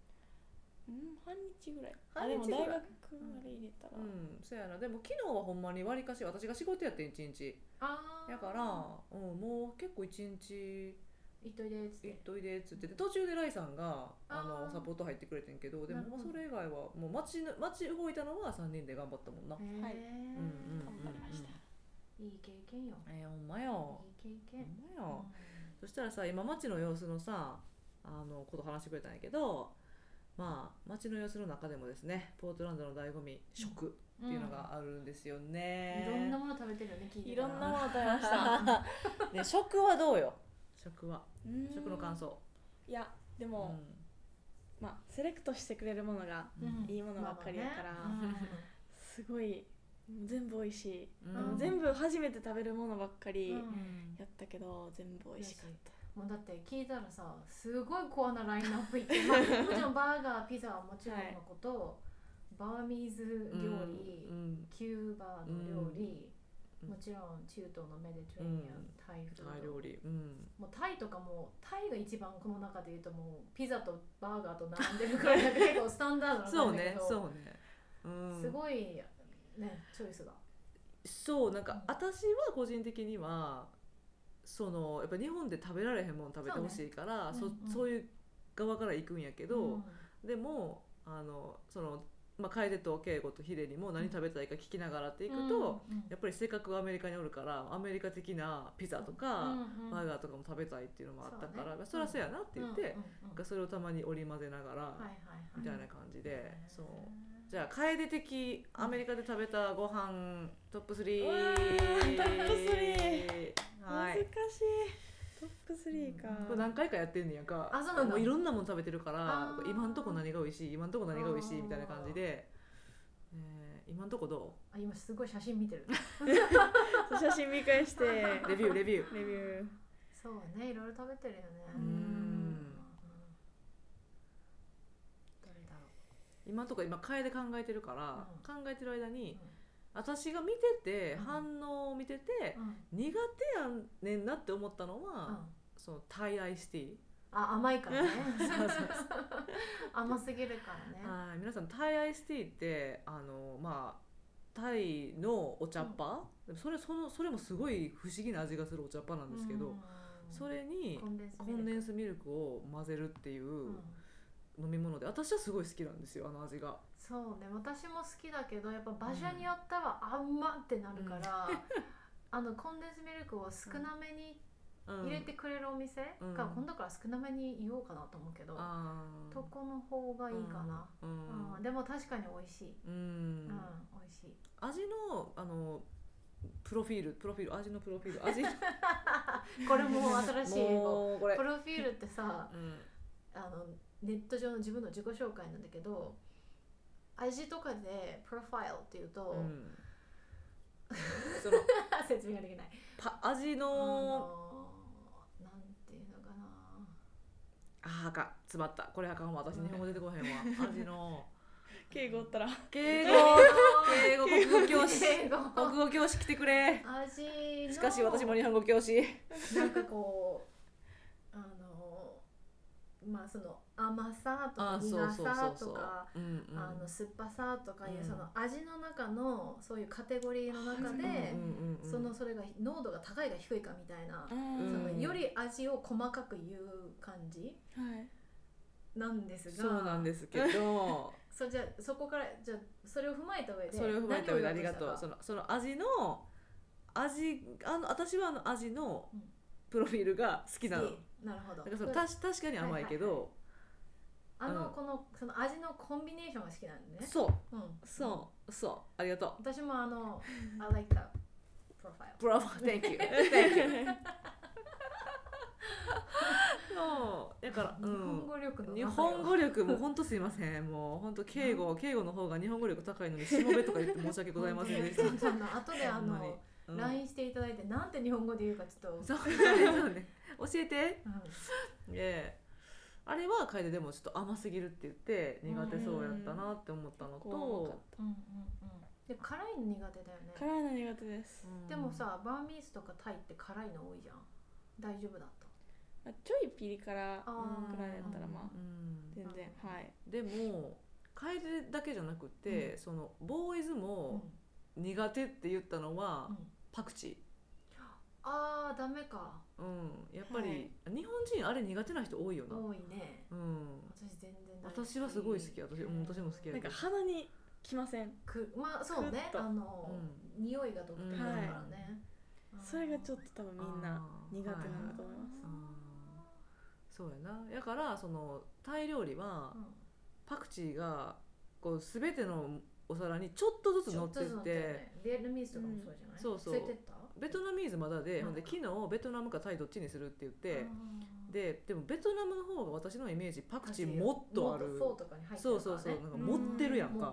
うん半日ぐらい。あでも大学まで入れたら。うんそやな。でも昨日はほんまにわりかし私が仕事やって一日。ああやから、うん、もう結構一日行っといでっつって。行っといでっつって。途中でライさんがあのサポート入ってくれてんけどでもそれ以外はもう街街動いたのは3人で頑張ったもんな。はい、うんうん、頑張りました。いい経験よ。えー、ほんまよ。いい経験。ほんまよ、うん、そしたらさ今街の様子のさあのこと話してくれたんやけどまあ街の様子の中でもですねポートランドの醍醐味食っていうのがあるんですよね、うん、いろんなもの食べてるよねいろんなもの食べました。(laughs) ね食はどうよ？食は。食の感想。いやでも、うん、まあセレクトしてくれるものがいいものばっかりやから、すごい全部美味しい、うん、全部初めて食べるものばっかりやったけど、全部美味しかった。もうだって聞いたらさすごいコアなラインナップいって、まあ、(laughs) もちろんバーガーピザはもちろんのこと、はい、バーミーズ料理、うん、キューバの料理、もちろん中東のメディテレーニアン、タイフタイ料理、もうタイとかもタイが一番この中でいうともうピザとバーガーと並んでるくらい結構スタンダードな感じだけど。そうねそうね、すごいねチョイスがそうなんか、私は個人的にはそのやっぱ日本で食べられへんもの食べてほしいから、そ、ねうんうん、そういう側から行くんやけど、うん、でもあのその。まあ、楓と圭吾とヒデにも何食べたいか聞きながらっていくと、うんうん、やっぱりせっかくアメリカにおるからアメリカ的なピザとか、バーガーとかも食べたいっていうのもあったからそ,、ね、そりゃそうやなって言って、うんうん、それをたまに織り交ぜながら、みたいな感じで、そう。じゃあ楓的アメリカで食べたご飯トップ3トップ3、はい、難しいトップ3か、何回かやってんねやか。あそうなんだ。いろんなもの食べてるから今んとこ何が美味しい今んとこ何が美味しいみたいな感じで、えー、今んとこどう？あ今すごい写真見てる。(laughs) 写真見返して。レビューレビュー。レビュー。そうねいろいろ食べてるよね。うん。どれだろう。今んとこ今替えで考えてるから、うん、考えてる間に、うん私が見てて、うん、反応を見てて、うん、苦手やねんなって思ったのは、うん、そのタイアイスティー。あ甘いからね。(laughs) 甘すぎるからね。はい皆さんタイアイスティーってあのまあタイのお茶っ葉、うん、それそのそれもすごい不思議な味がするお茶っ葉なんですけど、それにコンデンスミルク。を混ぜるっていう飲み物で私はすごい好きなんですよあの味がそうね私も好きだけどやっぱ場所によってはあんまってなるから、うん、あのコンデンスミルクを少なめに入れてくれるお店が、今度から少なめに言おうかなと思うけど、とこの方がいいかな、うん。でも確かに美味しい、うん。美味しい。味のあのプロフィールプロフィール味のプロフィール味。(laughs) これも新しいプロフィールってさ、あのネット上の自分の自己紹介なんだけど味とかでプロファイルっていうと、うん、その (laughs) 説明ができない。パ味の、なんていうのかな。ああか詰まった。これあかんわ私日本語出てこへんわ。(laughs) 味の。敬語ったら。敬語。(laughs) 敬語国語教師。国語教師来てくれ。味しかし私も日本語教師。なんかこうあのまあその甘さとか苦さとかあの酸っぱさとかいう、その味の中のそういうカテゴリーの中で、そのそれが濃度が高いか低いかみたいな、そのより味を細かく言う感じ、なんですがそうなんですけど。(laughs) そじゃそこからじゃそれを踏まえた上でそれを踏まえた上でありがとう。そのその味の味あの私はあの味のプロフィールが好きなの。なるほど。だからそのた確かに甘いけど、あの、このその味のコンビネーションが好きなんでね。そう、うん、そう。そう。ありがとう。私もあの I like that profile thank you (laughs) thank you (laughs) そう。だから、うん、日本語力の日本語力も本当すいません。もう本当敬語敬語の方が日本語力高いのにしもべとか言って申し訳ございませんでした。(laughs) そんな後であほんまに。の、うん。LINE していただいてなんて日本語で言うかちょっとそう。そうね。教えて。うん。であれは楓でもちょっと甘すぎるって言って苦手そうやったなって思ったのこう多かっと、うんうんうん。で辛いの苦手だよね。た辛いの苦手です。うん。でもさバーミースとかタイって辛いの多いじゃん。大丈夫だった？あちょいピリ辛くらいやったらまあうん。全然はい。でも楓だけじゃなくて、そのボーイズも苦手って言ったのは、うん。パクチあーダメか。ー、うん、やっぱり、日本人あれ苦手な人多いよな、多いね。うん、私全然大好き。私はすごい好き私,、うん、私も好きやなんかけど鼻にきません？くまあそうね。くっと。あの、匂いが独特だからね、それがちょっと多分みんな苦手なんだと思います。あーそうやな。だからそのタイ料理はうん。パクチーがこう全てのお皿にちょっとずつ乗ってっちょっとずつ乗ってるね。レールミースとかもそうじゃない、そうそう。連れてった？ベトナミーズまだで、うん。ほんで昨日ベトナムかタイどっちにするって言って、ででもベトナムの方が私のイメージパクチーもっとある。そうそうそうなんか持ってるやんか。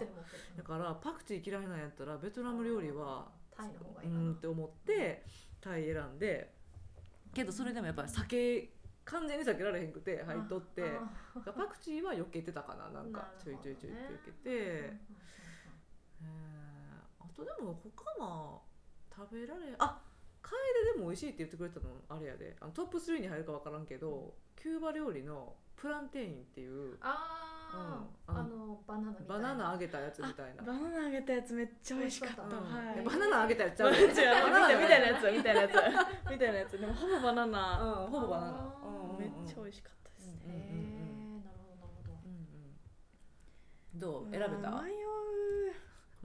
だからパクチー嫌いなんやったらベトナム料理はタイの方がういいかな。ーんって思ってタイ選んでけどそれでもやっぱり酒完全に避けられへんくて入っとって。あパクチーは避けてたかななんかちょいちょいちょいって避けて、ーえーあとでも他は食べられあ楓でも美味しいって言ってくれたの？あれやで。あのトップ3に入るか分からんけどキューバ料理のプランテインっていう。あー、うん。あのバナナバな。ナナ揚げたやつみたいな。バナナ揚げたやつめっちゃ美味しかった。美味しかった。はい。えバナナ揚げたやつちゃう？違うみたいバナナみたいなやつみたいなやつ。みたいな (laughs) やつ。でもほぼバナナ。うんほぼバナナ。うんめっちゃ美味しかったですね。うんうんうん。なるほどなるほど。うんうん。どう？選べた？迷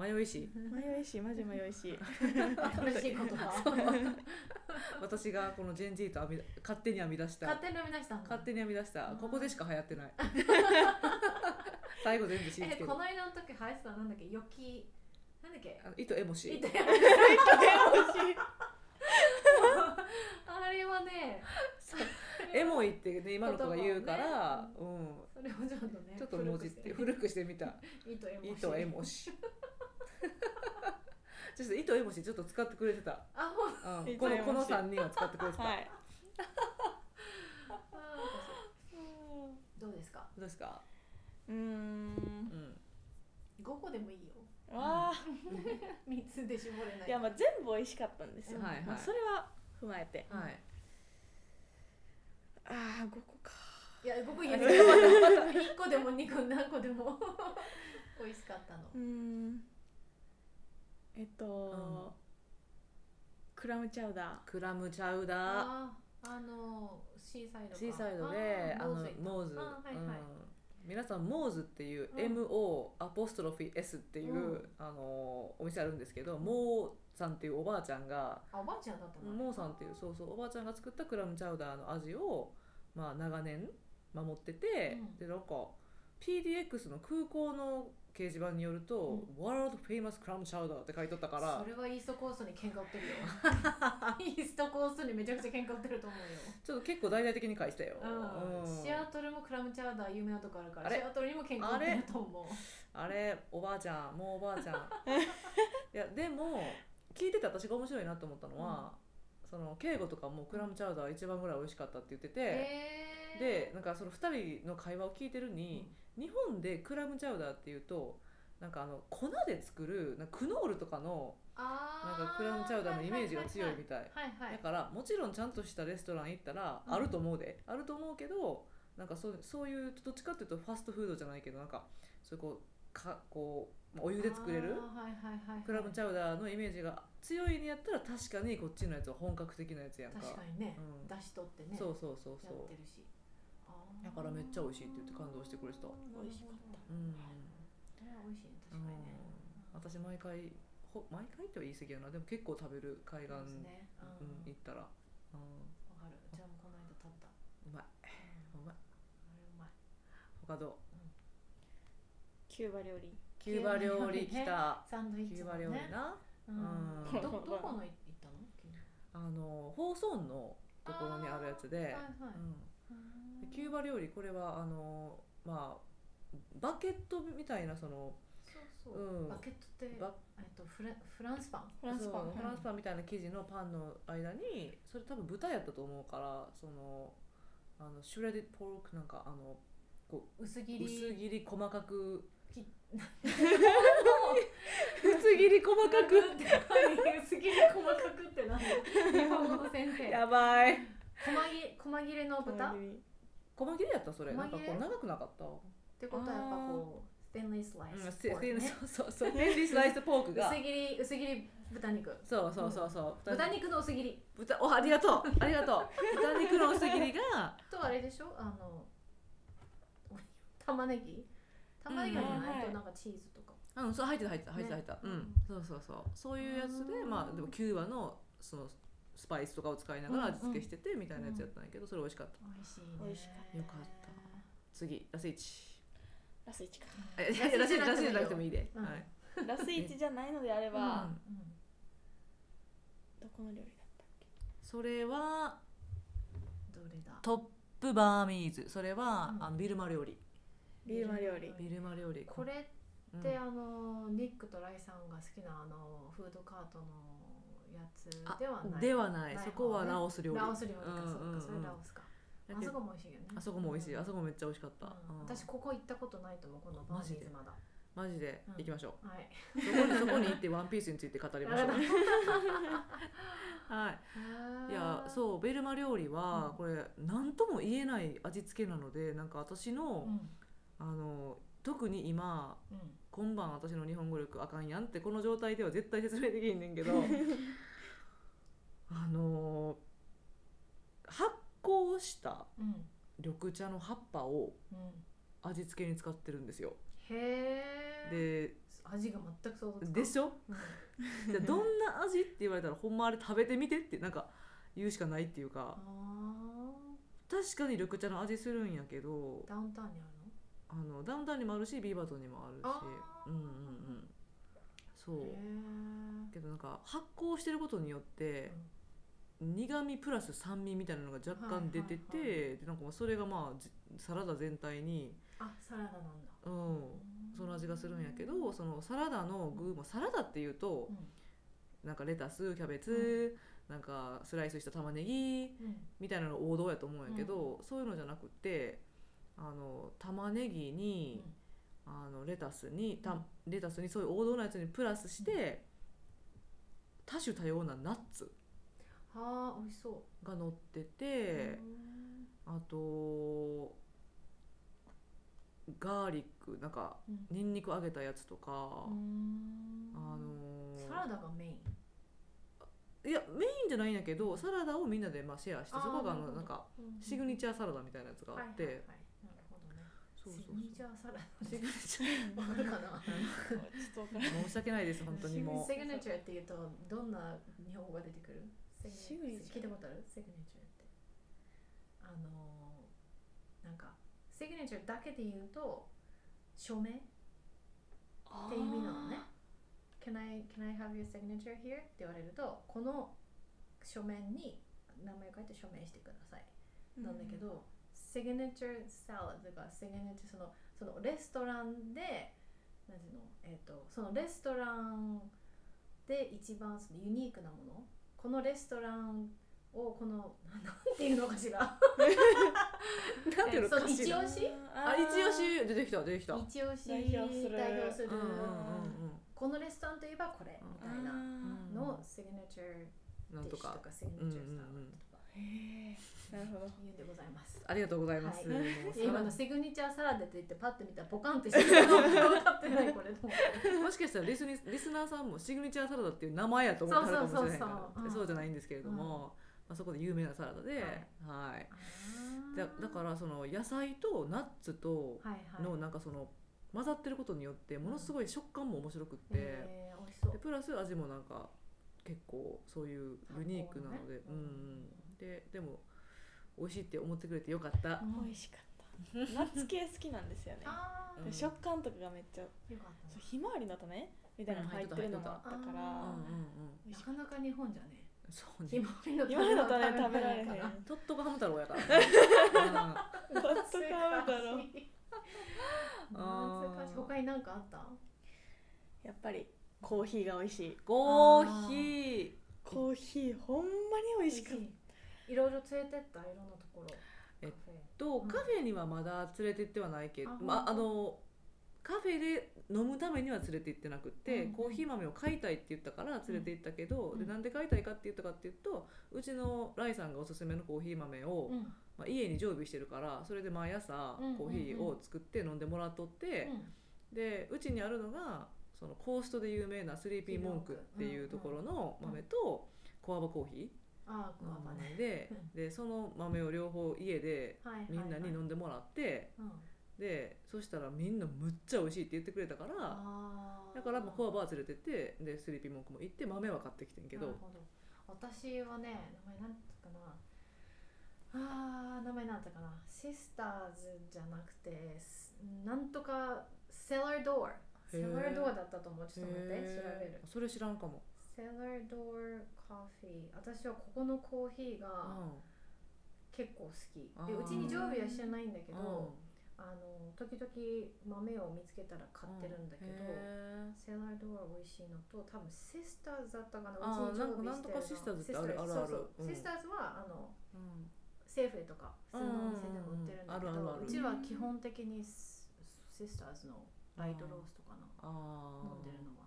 迷いし。う迷いしマジ迷いし。新しい言葉。私がこのジェンジーと編み勝手に編み出した。勝手に生み出した勝手に編み出した。うんここでしか流行ってない。(laughs) 最後全部信じえてる。この間の時流行ってたなんだっけ？よきなんだっけ？糸エモシいたよあれはねエモいってね今の子が言うから、うん。それをちょっとねちょっと文字って古くして。みた。(laughs) 糸エモシ糸エモシ (laughs) ちょっと糸エモシちょっと使ってくれてた、あほんうん、糸このこの三人は使ってくれてた、はい。(laughs) あどうですか？うどうですか、ーん。うん、5個でもいいよ。わあ。(laughs) 3つで絞れない。いやまあ全部美味しかったんですよ、はいはい。まあ、それは踏まえて。はい。ああ5個か。いや5個言えない1個でも2個何個でも。美味しかったの。うーんえっと、ん。クラムチャウダクラムチャウダー。あーあのシーサイドかシーサイドであのあーモーズ、あはいはい、うん、皆さんモーズっていう、うん。MO アポストロフィー S っていう、うん。あのお店あるんですけど、モーさんっていうおばあちゃんがあおばあちゃんだったの？モーさんっていうそうそうおばあちゃんが作ったクラムチャウダーの味を、まあ、長年守ってて、うん。でなんか PDX の空港の掲示板によると「World Famous Clam Chowder」って書いとったからそれはイーストコーストに喧嘩売ってるよ。(laughs) イーストコーストにめちゃくちゃ喧嘩売ってると思うよ。ちょっと結構大々的に書いてたよ、うん。うん。シアトルもクラムチャウダー有名なとこあるからシアトルにも喧嘩売ってると思う。あれ？おばあちゃんもうおばあちゃん。(laughs) いやでも聞いてて私が面白いなと思ったのは、その敬語とかもクラムチャウダー一番ぐらい美味しかったって言ってて、でなんかその2人の会話を聞いてるに、日本でクラムチャウダーっていうとなんかあの粉で作るなんかクノールとかのあなんかクラムチャウダーのイメージが強いみたい。はいはいだからもちろんちゃんとしたレストラン行ったらうん。あると思うで、あると思うけどなんかそうそういうどっちかっていうとファストフードじゃないけどなんかそういうこうかこうまあお湯で作れるクラムチャウダーのイメージが強いにやったら確かにこっちのやつは本格的なやつやんか。確かにね。うん。出し取ってねそうそうそうそやってるしだからめっちゃ美味しいって言って感動してくれてた。う美味しかった。ん、それは美味しい確かにね。私毎回ほ毎回っては言い過ぎやな。でも結構食べる海岸、ねううん。ん行ったら、うん、わかる。じゃあもうこの間食った。うまい。うん。うまい。あれうまい。他どう？キューバ料理。キューバ料理来た。サンドイッチューバ料理ねな。うん。うん。どどこの行ったの？あの放送のところにあるやつで、はいはい。うん、キューバ料理これはあのまあバケットみたいなそのそうそう、うん、バケットってバえっとフラフランスパン。フランスパン。フランスパンみたいな生地のパンの間にそれ多分豚やったと思うからそのあのシュレディポークなんかあのこう薄切り。薄切り細かく。(laughs) 薄切り細かく。って薄切り細かくって何日本語の先生やばい細切細切れの豚？細切れやったそれ。なんかこう長くなかった？ってことはやっぱこうステンレスライスポーク、ね、そうそうそう。ステンレスライスポークが。薄切り薄切り豚肉。そうそうそうそう、うん、豚肉の薄切り。豚おありがとう。ありがとう。豚肉の薄切りが。とあれでしょ？あの玉ねぎ？玉ねぎじゃないとなんかチーズとか。うんそう入ってた入ってた入ってた。入ってた、うん、そうそうそう。そういうやつでまあでもキューバのそのスパイスとかを使いながら味付けしててみたいなやつやったんやけどそれ美味しかった。美味しい美味しかった。よかった。次ラスイチ。ラスイチか。えラスイチラスなくてもいいで、はい。ラスイチじゃないのであれば、どこの料理だったっけ？それはどれだ？トップバーミーズ。それは、あのビルマ料理。ビルマ料理。ビルマ料理。これって、あのニックとライさんが好きなあのフードカートのやつではない。ではない。そこはラオス料理。ラオス料理か、そっかそれラオスか。あそこも美味しいよね。あそこも美味しい、あそこめっちゃ美味しかった、私ここ行ったことないと思うこのバーミーズまだ。マジで？行きましょう、はい、そこにそこに行ってワンピースについて語りましょう。(laughs) (laughs) はい。いやそうベルマ料理はこれ何とも言えない味付けなのでなんか私の、あの特に今、今晩私の日本語力あかんやんってこの状態では絶対説明できんねんけど (laughs) あの発酵した緑茶の葉っぱを味付けに使ってるんですよ。へえで味が全く想像でしょ、うん、(laughs) どんな味って言われたらほんまあれ食べてみてってなんか言うしかないっていうか確かに緑茶の味するんやけどダウンタウンにあるあのダウンタウンにもあるしビーバートンにもあるし。うんうんうん。そう。けどなんか発酵してることによって、うん、苦味プラス酸味みたいなのが若干出てて、はいはいはい、でなんかそれがまあサラダ全体にあサラダなんだ。うん。その味がするんやけどそのサラダの具もサラダっていうと、うん、なんかレタスキャベツ、うん、なんかスライスした玉ねぎ、みたいなの王道やと思うんやけど、そういうのじゃなくてあの玉ねぎに、うん、あのレタスにたレタスにそういう王道のやつにプラスして、多種多様なナッツはあ美味しそう。が乗っててあとガーリックなんか、にん。にく揚げたやつとか、あのー、サラダがメイン？いやメインじゃないんやけどサラダをみんなでまあシェアしてそこがあのなんかシグニチャーサラダみたいなやつがあって、はいはいはいそうそうシグニチャーサラダシグニチャーわかるかな？(laughs) 申し訳ないです本当にもう。シグニチャーっていうとどんな日本語が出てくる？シグニチャー。聞いたことある？シグニチャーって。あのー、なんかシグニチャーだけで言うと署名って意味なのね。can I, can I have your signature here? って言われるとこの書面に名前を書いて署名してください、なんだけど signature salad とか signature そのそのレストランで何ていうの？えっ、ー、とそのレストランで一番そのユニークなもの。このレストランをこの (laughs) なんていうのかしら。(laughs) なんていうのかしら。一押し？あ一押し。出てきた出てきた。一押し代表する。代表する、このレストランといえばこれ。みたいなのシグネチャーなんとかシグネチャーサラダとか。へなるほど。言うんでございます。ありがとうございます。はい、今のシグニチャーサラダと言ってパッと見たらポカンってしてる分かってないこれ。(laughs) もしかしたらリスリスナーさんもシグニチャーサラダっていう名前やと思ってはるかもしれない。から、そうじゃないんですけれども、まあそこで有名なサラダで、はい。だだからその野菜とナッツとのなんかその混ざってることによってものすごい食感も面白くって、でプラス味もなんか結構そういうユニークなので、うん。ででも美味しいって思ってくれてよかった、美味しかった。ナッツ系好きなんですよね。で食感とかがめっちゃひまわりの種？みたいなの入ってるのもあったから、なかなか日本じゃね。そうひまわりのひまわりの種食べられへん。からとっとこハム太郎やから、ね、どっちかだろう難しい。他に何かあった？やっぱりコーヒーが美味しい。コーヒー。コーヒーほんまに美味しかったいろいろ連れてったいろんなところ。えっとカフェ。にはまだ連れてってはないけど、あまあ、あのカフェで飲むためには連れて行ってなくって、うんコーヒー豆を買いたいって言ったから連れて行ったけど、うんでなんで買いたいかって言ったかっていうとうちのライさんがおすすめのコーヒー豆を、うん。まあ、家に常備してるからそれで毎朝うんコーヒーを作って飲んでもらっとって、うん。でうちにあるのがそのコーストで有名なスリーピーモンクっていうところの豆とコアバコーヒああー。の豆ででその豆を両方家でみんなに飲んでもらってうん。でそしたらみんなむっちゃ美味しいって言ってくれたからだからもうコアバー連れてってでスリーピーモンクも行って豆は買ってきてんけど。私はね名前なんて言ったかな。あー名前なんてかなシスターズじゃなくてすなんとかセラードアセラードアだったと思う。ちょっと待って調べる。それ知らんかも、セラードアコーヒー私はここのコーヒーがう結構好き。あー。でうちに常備はしてないんだけん。ど、あの時々豆を見つけたら買ってるんだけど、へーセラー。ドア美味しいのと多分シスターズだったかな。うちに常備なんかなんとかシスターズってあるシスタあるあるそうそう。うん。シスターズはあのうん。セーフレとか普通のお店でも売ってるんだけどうちは基本的にシシスターズのライトローストかな飲んでるのは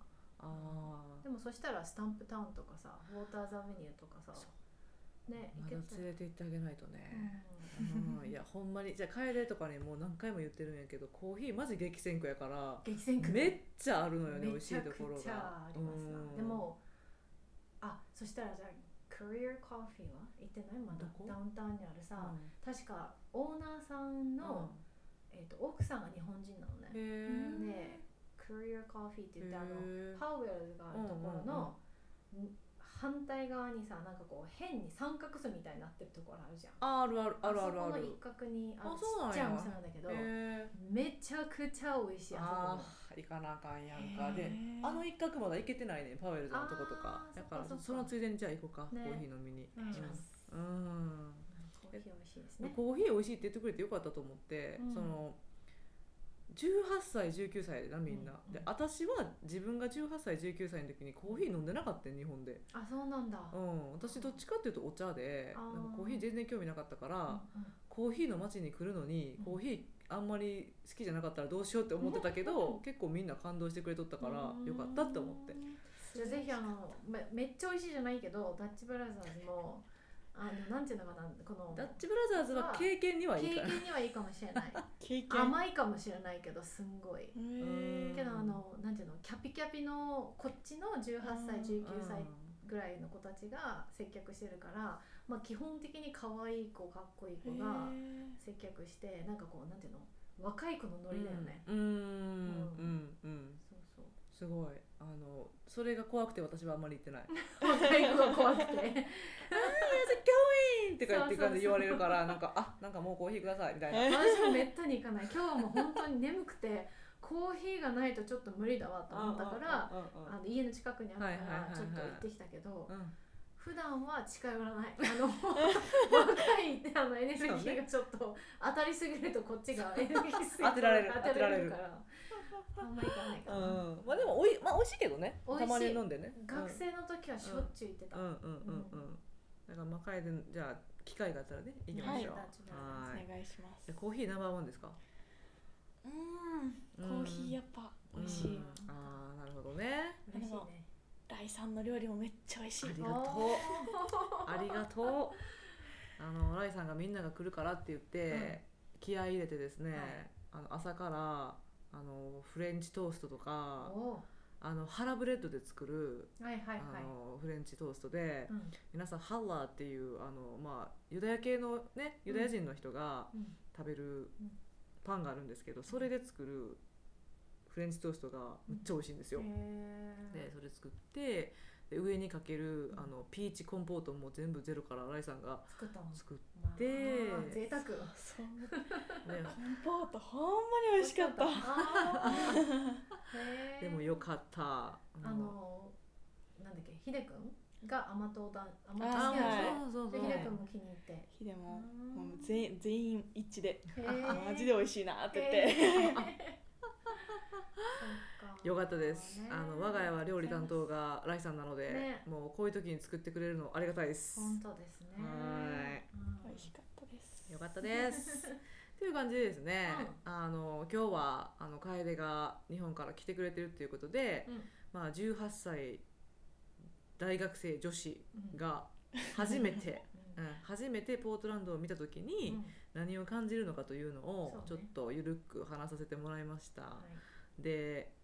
あー。でもそしたらスタンプタウンとかさウォーターズアベニューとかさねまだ連れて行ってあげないとうね、ん。うん。いやほんまにじゃあ楓とかにもう何回も言ってるんやけどコーヒーマジ激戦区やから激戦区。めっちゃあるのよね美め味しいところちゃくちゃがありますな。うんでもあそしたらじゃあ Career Coffee は？行ってない？まだ。ダウンタウンにあるうさ、ん。確かオーナーさんの、えー、と奥さんが日本人なのねへで Career Coffee って言ってあのえパウエルがあるところの、ん反対側にさなんかこう変に三角巣みたいになってるところあるじゃん。あるあるあるあるある。そこの一角にあるちっちゃいお店なんだけどへめちゃくちゃ美味しいああそこ。ー行かなあかんやんか。であの一角まだ行けてないねパウエルズのとことか。だからそのついでにじゃあ行こうか、ね。コーヒー飲みに。うん。うん。コーヒー美味しいですね。コーヒー美味しいって言ってくれてよかったと思って、うん。その18歳19歳でなみんな、うん。で私は自分が18歳19歳の時にコーヒー飲んでなかったよ日本で、あそうなんだ。うん、私どっちかっていうとお茶でなんかコーヒー全然興味なかったから、うんうん。コーヒーの街に来るのにうん。コーヒーあんまり好きじゃなかったらどうしようって思ってたけど結構みんな感動してくれとったからよかったって思って。じゃあぜひあのめめっちゃ美味しいじゃないけどダッチブラザーズもあのなんていうのかなこのダッチブラザーズは経験にはいい経から。験にはいいかもしれない。(laughs) 経験？甘いかもしれないけどすんごい。けどあのなんていうのキャピキャピのこっちの18歳19歳ぐらいの子たちが接客してるから、まあ、基本的に可愛い子かっこいい子がへ接客してなんかこうなんていうの若い子のノリだよね、うんうんうん。うん。そうそう。すごいあのそれが怖くて私はあんまり行ってない。若い子が怖くて「How's it going?」ってか言って言われるからなんか「あなんかもうコーヒーください」みたいな。(laughs) 私もめったに行かない。今日も本当に眠くてコーヒーがないとちょっと無理だわと思ったからあの家の近くにあったはいはいはいはいからちょっと行ってきたけど、うん普段は近寄らない。あの若いあのエネルギーがちょっと当たりすぎるとこっちがエネルギーすぎ当てられる。当てられるからあんまり行かないかうな、ん。まあでもおいまあ美味しいけどね。たまに飲んでね。学生の時はしょっちゅう行ってた、うん。うん。うん。うん。だからまあ楓じゃあ機会があったらね行きましょう。はいはい。お願いします。コーヒーナンバーワンですか？うん。コーヒーやっぱ美味しい、うん。ああなるほどね。嬉しいねライさんの料理もめっちゃ美味しい。ありがとう。ありがとう。あのライさんがみんなが来るからって言って、気合い入れてですね、はい。あの朝からあのフレンチトーストとかお。あのハラブレッドで作る、ーはいはいはい。あのフレンチトーストで、うん。皆さんハッラーっていうあの、まあ、ユダヤ系のねユダヤ人の人がうん食べるうんパンがあるんですけどそれで作るフレンチトーストがめっちゃ美味しいんですよ。でそれ作ってで上にかけるあのピーチコンポートも全部ゼロからライさんが作ったの作っまあで贅沢。そう。て、(laughs) コンポートほんまに美味しかった。あー。へー。でもよかった。あのなんだっけひでくんが甘党だ甘党あ好きなんでしそうそうそうょでひでくんも気に入って。ヒデもうんもう全員全員一致で。へー。(laughs) マジで美味しいなって言って、(laughs) よかったです、ね。あの我が家は料理担当がライさんなので、ね。もうこういう時に作ってくれるのありがたいです。本当ですね。はい。うん美味しかったです。よかったです。(laughs) という感じでですね、あの今日はあの楓が日本から来てくれてるっていうことで、うん。まあ、18歳大学生女子うん。が初めて、(laughs) ううんん、初めてポートランドを見た時にうん。何を感じるのかというのをちょっとゆるく話させてもらいました、はい。で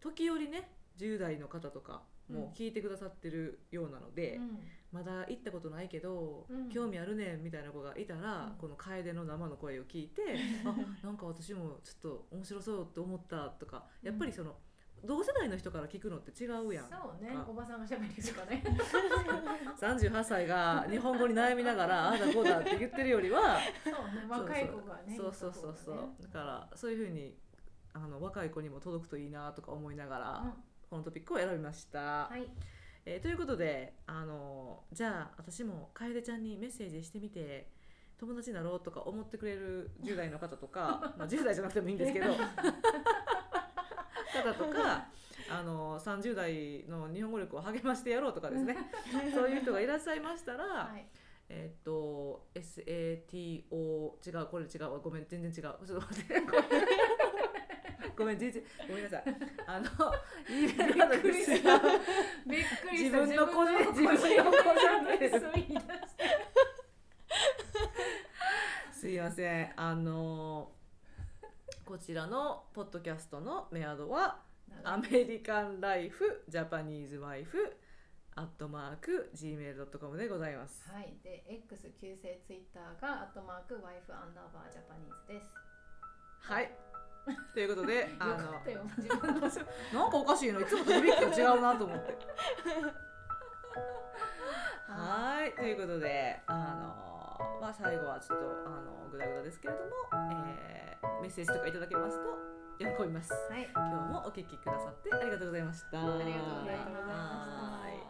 時折ね10代の方とかも聞いてくださってるようなので、うん。まだ行ったことないけど、うん。興味あるねんみたいな子がいたら、うん。この楓の生の声を聞いて (laughs) あなんか私もちょっと面白そうって思ったとかやっぱりその、同世代の人から聞くのって違うやん。そうね。あ。おばさんがしゃべりとかね。(laughs) 38歳が日本語に悩みながらああだこうだって言ってるよりはそうね。若い子がねそうそうそうそう、だからそういうふうにあの若い子にも届くといいなとか思いながら、うん。このトピックを選びました。はい。えーということであのじゃあ私も楓ちゃんにメッセージしてみて友達になろうとか思ってくれる10代の方とか、(laughs) まあ、10代じゃなくてもいいんですけど方とか (laughs) あの30代の日本語力を励ましてやろうとかですね。(laughs) そういう人がいらっしゃいましたら、はい。えっと SATO 違うこれ違うごめん全然違う。ちょっと待って (laughs) ごめん全然ごめんなさい。(laughs) あの E メールアドレスがびっくり自分の個人自分の個人個人の言い出してすいません。あのこちらのポッドキャストのメアドはアメリカンライフジャパニーズワイフアットマーク gmail.com でございます。はい。で X 旧姓ツイッターがアットマークワイフアンダーバージャパニーズです。はい (laughs) ということであのの。なんかおかしいのいつもと響きが違うなと思って。(laughs) はいということであのまあ最後はちょっとあのグダグダですけれども、えーメッセージとかいただけますと喜びます。はい。今日もお聞きくださってありがとうございました。ありがとうございました。はい